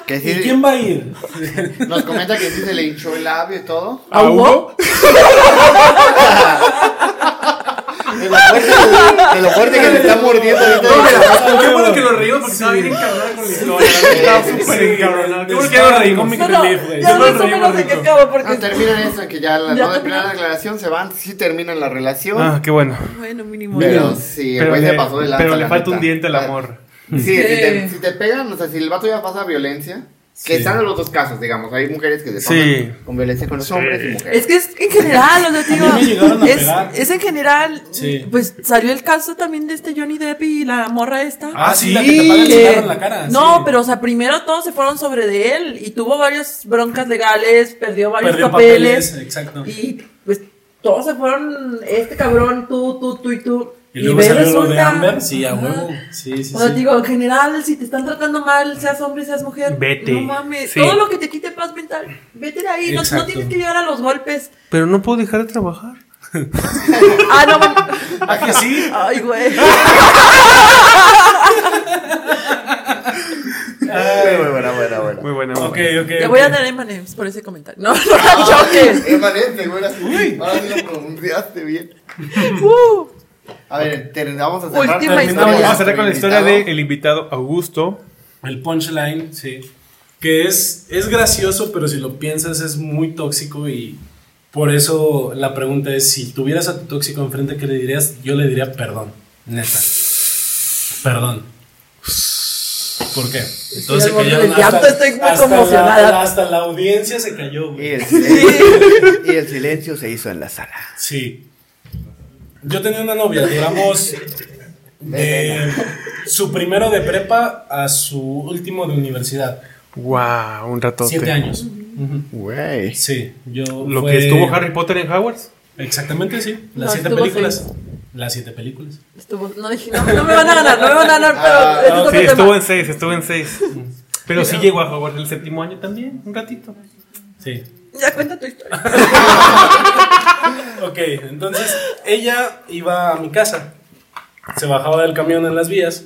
Que ¿Y sí, quién va a ir? nos comenta que sí se le hinchó el labio y todo. ¿A Hugo? De lo fuerte, de lo fuerte que le está mordiendo ahorita. Qué bueno que lo reímos porque estaba bien encabronado con la historia. Estaba súper encabronado. Qué bueno que lo reímos. No, no, relief, güey. ya más o menos de que rico. acabo porque... Ah, terminan eso, que ya la, no primera declaración se van, sí terminan la relación. Ah, qué bueno. Bueno, mínimo. pero sí, el güey se le, pasó de pero le falta un diente al Ah, amor. Sí, si te, si te pegan, o sea, si el vato ya pasa violencia, que Sí. están en los dos casos, digamos. Hay mujeres que se Sí. toman con violencia con los hombres y mujeres. Es que es en general, o sea, digo, es, en general, Sí. pues salió el caso también de este Johnny Depp y la morra esta. Ah, sí, la que te que- cigarro en la cara. no, sí. pero o sea, primero todos se fueron sobre de él y tuvo varias broncas legales, perdió varios Perdió papeles, papeles, exacto. y pues todos se fueron, este cabrón, tú, tú, tú y tú. Y luego ve, salió lo de resulta- Amber, sí, a huevo. Sí, sí, O sea, sí. digo, en general, si te están tratando mal, seas hombre, seas mujer, Vete. no mames, Sí. todo lo que te quite paz mental, vete de ahí, no, tienes que llegar a los golpes. Pero no puedo dejar de trabajar. Ah, no. ¿Ah, que sí? Ay, güey. Muy buena, buena, buena. Muy buena. muy Ok, buena. ok. Le ok. voy a dar M&M's por ese comentario. No, no la choques. Emanente, güey. Uy, ahora sí lo pronunciaste bien. Uh, A ver, te- vamos a cerrar. Última con historia. Vamos a cerrar con la historia del invitado Augusto. El punchline, sí. Que es, es gracioso, pero si lo piensas es muy tóxico y por eso la pregunta es, si tuvieras a tu tóxico enfrente, ¿qué le dirías? Yo le diría perdón, neta. Perdón. ¿Por qué? Entonces callaron del llanto, estoy muy. La, hasta la audiencia se cayó, Y güey. el, silencio, y el silencio se hizo en la sala. Sí. Yo tenía una novia, duramos de su primero de prepa a su último de universidad. Wow, un ratote. Siete años. Güey. Sí, yo. Lo fue- que estuvo Harry Potter en Hogwarts. Exactamente, sí. Las No, siete películas. seis. Las siete películas. Estuvo, no dije, no, no me van a ganar, no me van a ganar, pero Ah, es Sí, tema. estuvo en seis, estuvo en seis. Pero sí llegó a Hogwarts el séptimo año también, un ratito. Sí. Ya cuenta tu historia. Ok, entonces ella iba a mi casa. Se bajaba del camión en las vías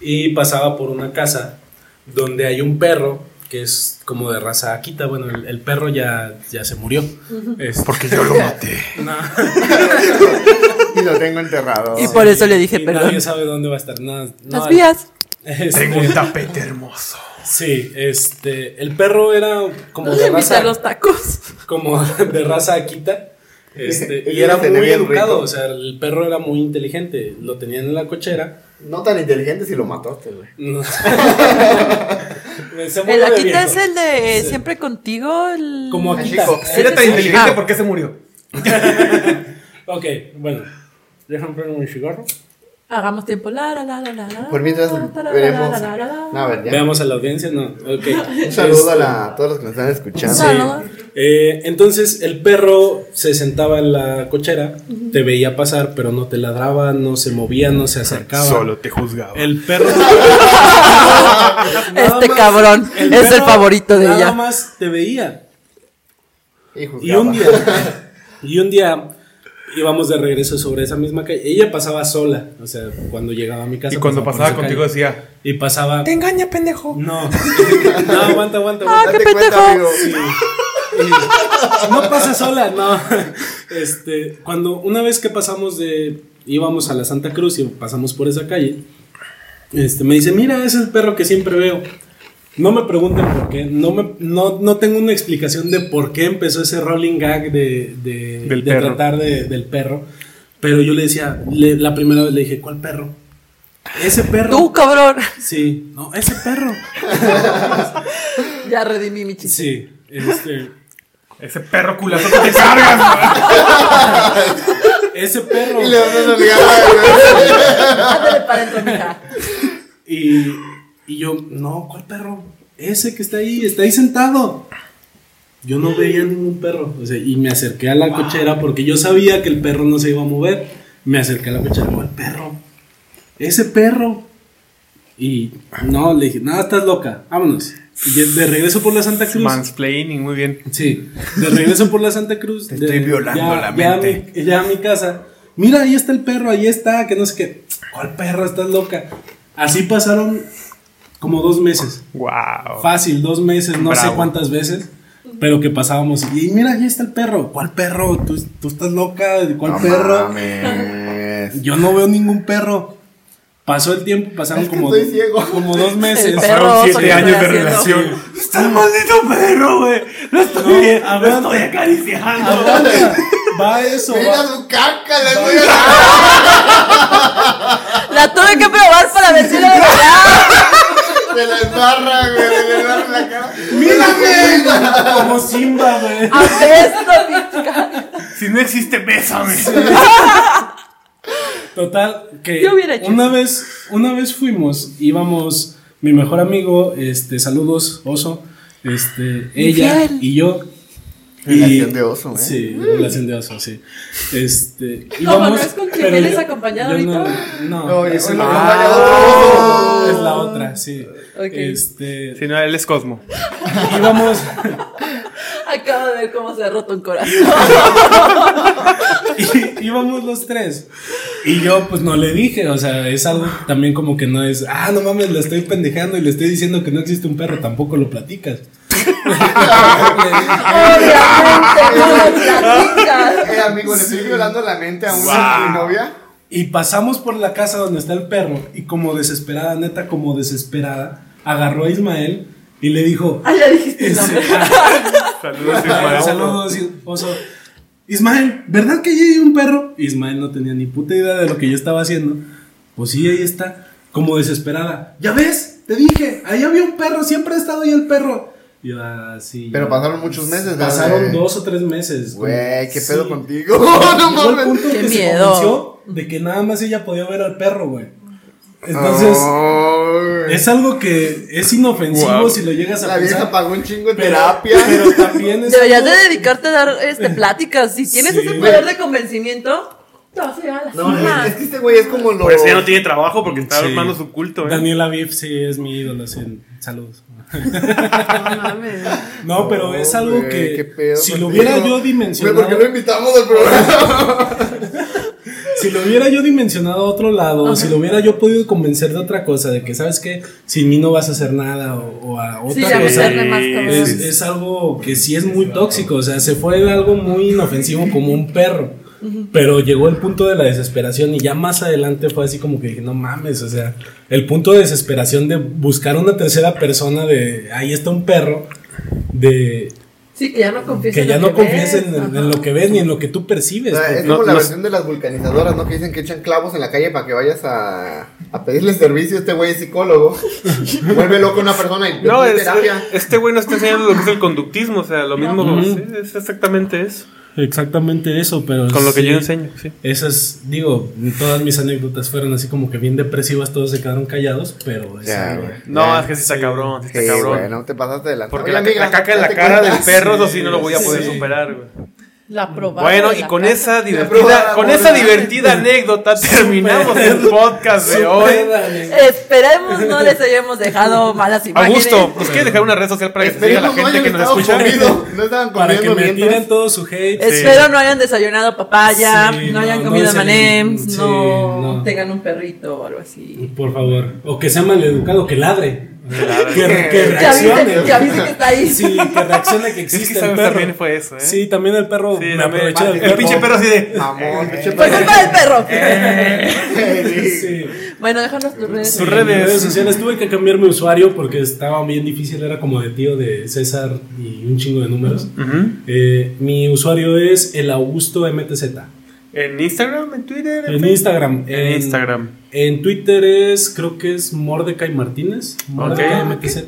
y pasaba por una casa donde hay un perro que es como de raza Akita. Bueno, el, el perro ya, ya se murió. Este, Porque yo lo maté. no, Y lo tengo enterrado. Y por eso le dije y perdón. Nadie sabe dónde va a estar. No, no, Las vías. este, Tengo un tapete hermoso. Sí, este, el perro era como No de raza, los tacos. como de raza Akita. Este, y era muy educado, rico. o sea, el perro era muy inteligente, lo tenían en la cochera. No tan inteligente si lo mataste, güey. No. El Akita es el de Sí. siempre contigo. El... Como Akita. chico. Si era tan inteligente, Ah. ¿por qué se murió? Ok, bueno. Déjame poner un cigarro. Hagamos tiempo. La, la, la, la, Por mientras veremos. No, a ver, ya. Veamos a la audiencia, no. Ok. Un saludo a, Este, la- a todos los que nos están escuchando. Sí. Eh, entonces el perro se sentaba en la cochera, te veía pasar, pero no te ladraba, no se movía, no se acercaba. Solo te juzgaba. El perro. Este cabrón es el favorito de nada ella. más te veía. Y, Y un día, Y un día íbamos de regreso sobre esa misma calle. Ella pasaba sola, o sea, cuando llegaba a mi casa. Y cuando pasaba esa contigo calle. decía, Y pasaba. te engaña, pendejo. No, no, aguanta, aguanta, Ah, aguanta. qué Date cuenta, pendejo. amigo. Sí. Y no pasa sola, no. Este, cuando una vez que pasamos de íbamos a la Santa Cruz y pasamos por esa calle, este me dice, "Mira, es el perro que siempre veo." No me pregunten por qué, no, me, no, no tengo una explicación de por qué empezó ese rolling gag de, de, Del de tratar de- del perro. Pero yo le decía, le- la primera vez le dije, ¿cuál perro? Ese perro. Tú, cabrón. Sí, no, ese perro. Ya redimí mi chiste. Sí, este, Ese perro culazo que te cargas, güey. ese perro. Y le van a para mija. Y, y yo, no, ¿cuál perro? Ese que está ahí, está ahí sentado. Yo no veía ningún perro. O sea, y me acerqué a la cochera porque yo sabía que el perro no se iba a mover. Me acerqué a la cochera, ¿cuál perro? Ese perro. Y no, le dije, no, estás loca, vámonos. Y de regreso por la Santa Cruz. Mansplaining, muy bien. Sí, de regreso por la Santa Cruz. Te de- estoy violando ya- la mente. Ya a mi casa. Mira, ahí está el perro, ahí está, que no sé qué. ¿Cuál perro? Estás loca. Así pasaron como dos meses. Wow. Fácil, dos meses, no sé cuántas veces. Pero que pasábamos. Y mira, ahí está el perro. ¿Cuál perro? ¿Tú, tú estás loca? ¿Cuál No perro? mames. Yo no veo ningún perro. Pasó el tiempo, pasaron Es que como, estoy ciego. como dos meses. El perro Pasaron siete años de relación. Está el maldito perro, güey. Lo estoy, No, viendo, lo aguanta. estoy acariciando. Aguanta, Va eso. Mira va- su caca, le voy La tuve que probar para ver si de verdad. Se la embarra, güey, le embarra en la cara. ¡Mírame! Como Simba, güey. Si no existe, bésame. Total, que Yo hubiera hecho una vez, una vez fuimos, íbamos, mi mejor amigo, este, saludos, oso, este, ella Infiel. y yo. Relación de oso, ¿eh? Sí, relación de oso, sí. Este, No, íbamos, ¿no es con yo- acompañado yo no, ahorita? no, No, es, la, otro es la otra, sí. Ok. Este, Si no, él es Cosmo. íbamos, Acabo de ver cómo se ha roto un corazón. y- íbamos los tres. Y yo, pues no le dije, o sea, es algo también como que no es, ah, no mames, le estoy pendejando y le estoy diciendo que no existe un perro, tampoco lo platicas. Obviamente, no lo. Eh, amigo, le estoy violando la mente a una Wow. mi novia. Y pasamos por la casa donde está el perro y como desesperada, neta, como desesperada, agarró a Ismael y le dijo, Ah, ya dijiste el ese- nombre. Saludos, Ismael. saludos, oso. Ismael, ¿verdad que allí hay un perro? Ismael no tenía ni puta idea de lo que yo estaba haciendo. Pues sí, ahí está, como desesperada. ¿Ya ves? Te dije, ahí había un perro, siempre ha estado ahí el perro. Yo, ah, sí. Pero pasaron muchos meses, ¿no? Pasaron dos o tres meses. Güey, qué Sí. pedo contigo. no mames. punto Qué que se miedo. convenció de que nada más ella podía ver al perro, güey. Entonces, es algo que es inofensivo Wow. si lo llegas a La vieja pensar. pagó un chingo de Pero, terapia. pero también es Deberías de dedicarte a dar este, pláticas. Si tienes Sí. ese poder de convencimiento, te vas a ir a la No, cima. es que este güey es como lo. Por eso ya no tiene trabajo porque está Sí. armando su culto, ¿eh? Daniela Biff sí es mi ídolo, sí. Saludos. No mames. No, pero es algo que pedo si lo hubiera yo Güey, ¿por dimensionado, qué lo invitamos al programa? si lo hubiera yo dimensionado a otro lado, o si lo hubiera yo podido convencer de otra cosa, de que sabes que sin mí no vas a hacer nada o, o a otra Sí, cosa, es, es algo que sí es muy tóxico, o sea, se fue algo muy inofensivo como un perro. Pero llegó el punto de la desesperación y ya más adelante fue así como que dije, no mames, o sea, el punto de desesperación de buscar una tercera persona de, ahí está un perro, de Sí, que ya no confíes que en ya lo no que confíes ves. en, lo que ves ni en lo que tú percibes. O sea, es no- como la no- versión de las vulcanizadoras, ¿no? Que dicen que echan clavos en la calle para que vayas a, a pedirle servicio. Este güey es psicólogo. Vuelve loco a una persona y No, es- terapia. este güey nos está enseñando lo que es el conductismo, o sea, lo mismo, sí, es exactamente eso. Exactamente eso, pero... Con lo que sí, yo enseño, sí. Esas, digo, todas mis anécdotas fueron así como que bien depresivas, todos se quedaron callados, pero... Ya, güey. No, Ya. es que sí está cabrón, sí está Sí, cabrón. no te pasaste de la Porque Oye, la, amiga, la caca en la cara del perro, eso Sí, sí no lo voy a poder sí. superar, güey. La probada Bueno, y con casa. esa divertida, con esa divertida anécdota terminamos el podcast de hoy. Esperemos no les hayamos dejado malas imágenes. Augusto, ¿nos quieres dejar una red social para que se diga la no gente hayan que nos escucha? comido, no estaban Para que me tiren todo su hate. Espero no hayan desayunado papaya, Sí, no, no, hayan no comido desayunen, M&M's, sí, no, no. tengan un perrito o algo así. Por favor. O que sea maleducado, que ladre. Ladre. Que, que Que reaccione. que avise que está ahí. Sí, que reaccione que Es que existe el sabes, perro. también fue eso, ¿eh? Sí, también el perro Sí, me aproveché del el perro. pinche perro así de. Pinche Fue perro. culpa del perro. Sí. Bueno, déjanos tus redes. Sí, Tus en redes. redes sociales tuve que cambiar mi usuario porque estaba bien difícil, era como de tío de César y un chingo de números. Ujú. Eh, mi usuario es el Augusto MTZ. En Instagram, en Twitter. En Instagram. En Instagram. En Twitter es, creo que es Mordecai Martínez. Mordecai Ok. MTZ.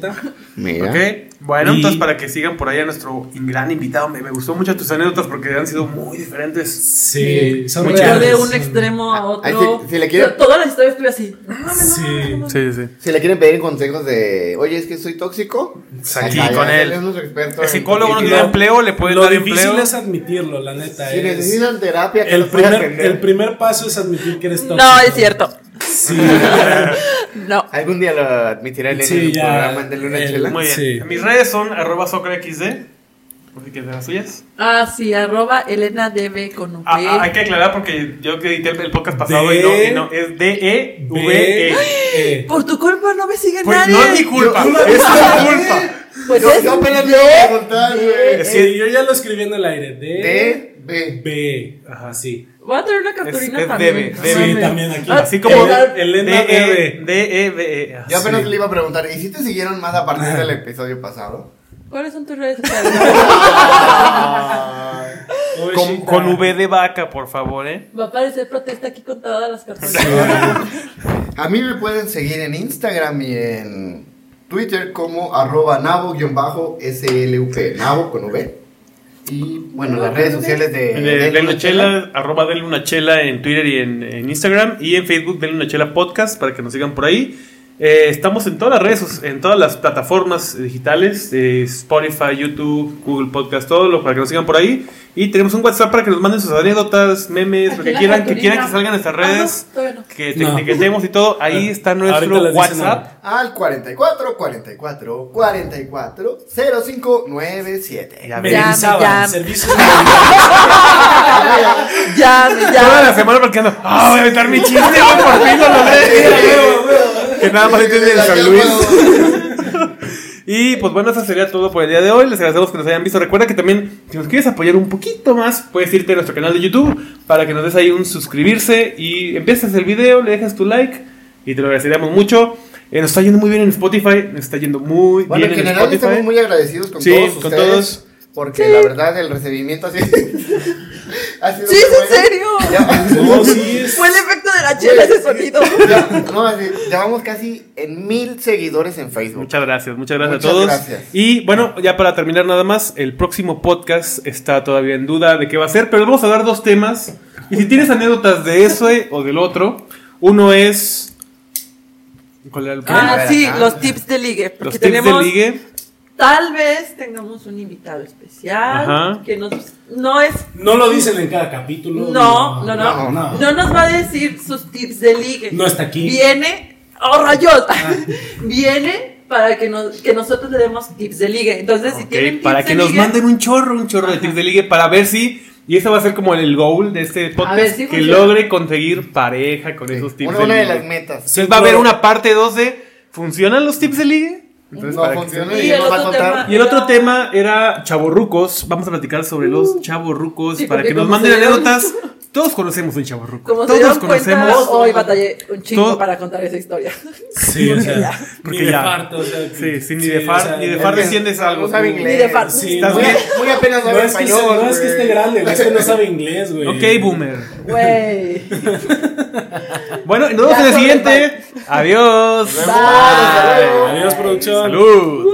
Mira. Ok, bueno, Y- entonces para que sigan por ahí a nuestro gran invitado, me, me gustó mucho tus anécdotas porque han sido muy diferentes. Sí, son Muy de un extremo a Ay, otro. si- si le quiero- Toda la historia estuve así. Sí. Sí, sí. Si le quieren pedir consejos de, oye, es que soy tóxico, Aquí acá, con él. El psicólogo no tiene empleo, le puede Lo dar difícil empleo. es admitirlo, la neta. Si es- necesitan terapia, que el, primer, el primer paso es admitir que eres tóxico. No, es cierto. Sí. No. Algún día lo admitirá Elena Sí, en el ya, programa de Luna el- Chela. Muy bien. Sí. Mis redes son arroba socraxd. ¿Por si quieres las suyas? Ah, sí, arroba Elena DB con V. Ah, ah, hay que aclarar porque yo edité el, podcast pasado y, no, y no, es D-E-V-E. Eh, Por tu culpa no me sigue Pues nadie. no es mi culpa, Yo- es tu culpa. Pues Yo, es yo apenas le iba a preguntar, güey. sí, yo ya lo escribí en el aire. D, D, B. B. Ajá, sí. Voy a traer una capturina Es- es también. DB, DB. Sí, también aquí. Ah, Así como Elena D-E- D-E-V-E. Yo apenas Sí. le iba a preguntar, ¿y si te siguieron más a partir del episodio pasado? ¿Cuáles son tus redes sociales? Con, con V de vaca, por favor, ¿eh? Va a aparecer protesta aquí con todas las capturas. A mí me pueden seguir en Instagram y en Twitter como arroba nabo-slup, nabo con V. Y bueno, las redes sociales de, denle Luna una chela, arroba denle una chela en Twitter y en, en Instagram y en Facebook denle una chela podcast para que nos sigan por ahí. Eh, estamos en todas las redes, en todas las plataformas digitales, eh, Spotify, YouTube, Google Podcast, todo lo para que nos sigan por ahí. Y tenemos un WhatsApp para que nos manden sus anécdotas, memes, lo que quieran, que quieran que salgan nuestras Ah, no, redes, no. que te No. etiquetemos y todo. Ahí está Ahorita nuestro WhatsApp. Al 44 44 44 05 97. Ya Me ven. Ya, ya. Ya, Toda la semana porque ando, ah, voy a aventar mi chiste, por fin lo logré. Que nada más entienden en San Luis. Y pues bueno, eso sería todo por el día de hoy. Les agradecemos que nos hayan visto. Recuerda que también, si nos quieres apoyar un poquito más, puedes irte a nuestro canal de YouTube para que nos des ahí un suscribirse y empieces el video, le dejas tu like y te lo agradeceríamos mucho. Eh, nos está yendo muy bien en Spotify, nos está yendo muy Bueno, bien en en general Spotify. estamos muy agradecidos con Sí, todos con ustedes. todos. Porque la verdad el recibimiento sido, ha sido Sí, es en serio. Ya- No, sí, es- Fue el efecto de la chela ese sonido. ya- no, así, llevamos casi en mil seguidores en Facebook. Muchas gracias, muchas gracias Muchas a todos. gracias. Y bueno, ya para terminar nada más, el próximo podcast está todavía en duda de qué va a ser, pero vamos a dar dos temas. Y si tienes anécdotas de eso o del otro, uno es... ¿Cuál era el Ah, sí, acá. los tips de ligue. Porque Los tips de ligue. Tal vez tengamos un invitado especial Ajá. que nos, no es, No lo dicen en cada capítulo. no, no, no, no, no, no. nos va a decir sus tips de ligue. No está aquí. Viene, oh rayos, viene para que, nos, que nosotros le demos tips de ligue. Entonces, si Ok, tienen tips para de que nos ligue, manden un chorro, un chorro de tips de ligue para ver si... Y ese va a ser como el goal de este podcast, ver si que funciona. logre conseguir pareja con esos tips Una, de una de ligue. las metas. Entonces va a haber una parte 2 de ¿funcionan los tips de ligue? Entonces, No funciona Y y el nos va a otro contar. tema- Y el otro tema era chavorrucos. Vamos a platicar sobre los chavorrucos Sí, para que nos manden anécdotas. Todos conocemos un chavorruco. Como se Todos cuenta, conocemos. hoy batallé un chingo Todo- para contar esa historia. Sí, o sea, Porque ni de ya. farto, o sea, Sí, sí, ni sí, de o far, sea, ni de far que- desciendes algo. No sabe inglés. Ni de far- Sí, Estás Muy, bien. muy apenas no es, que, español. no es que esté grande, es que no sabe inglés, güey. Ok, boomer. Güey. Bueno, nos vemos en el siguiente. Adiós. Hasta luego. Adiós, producción. Salud.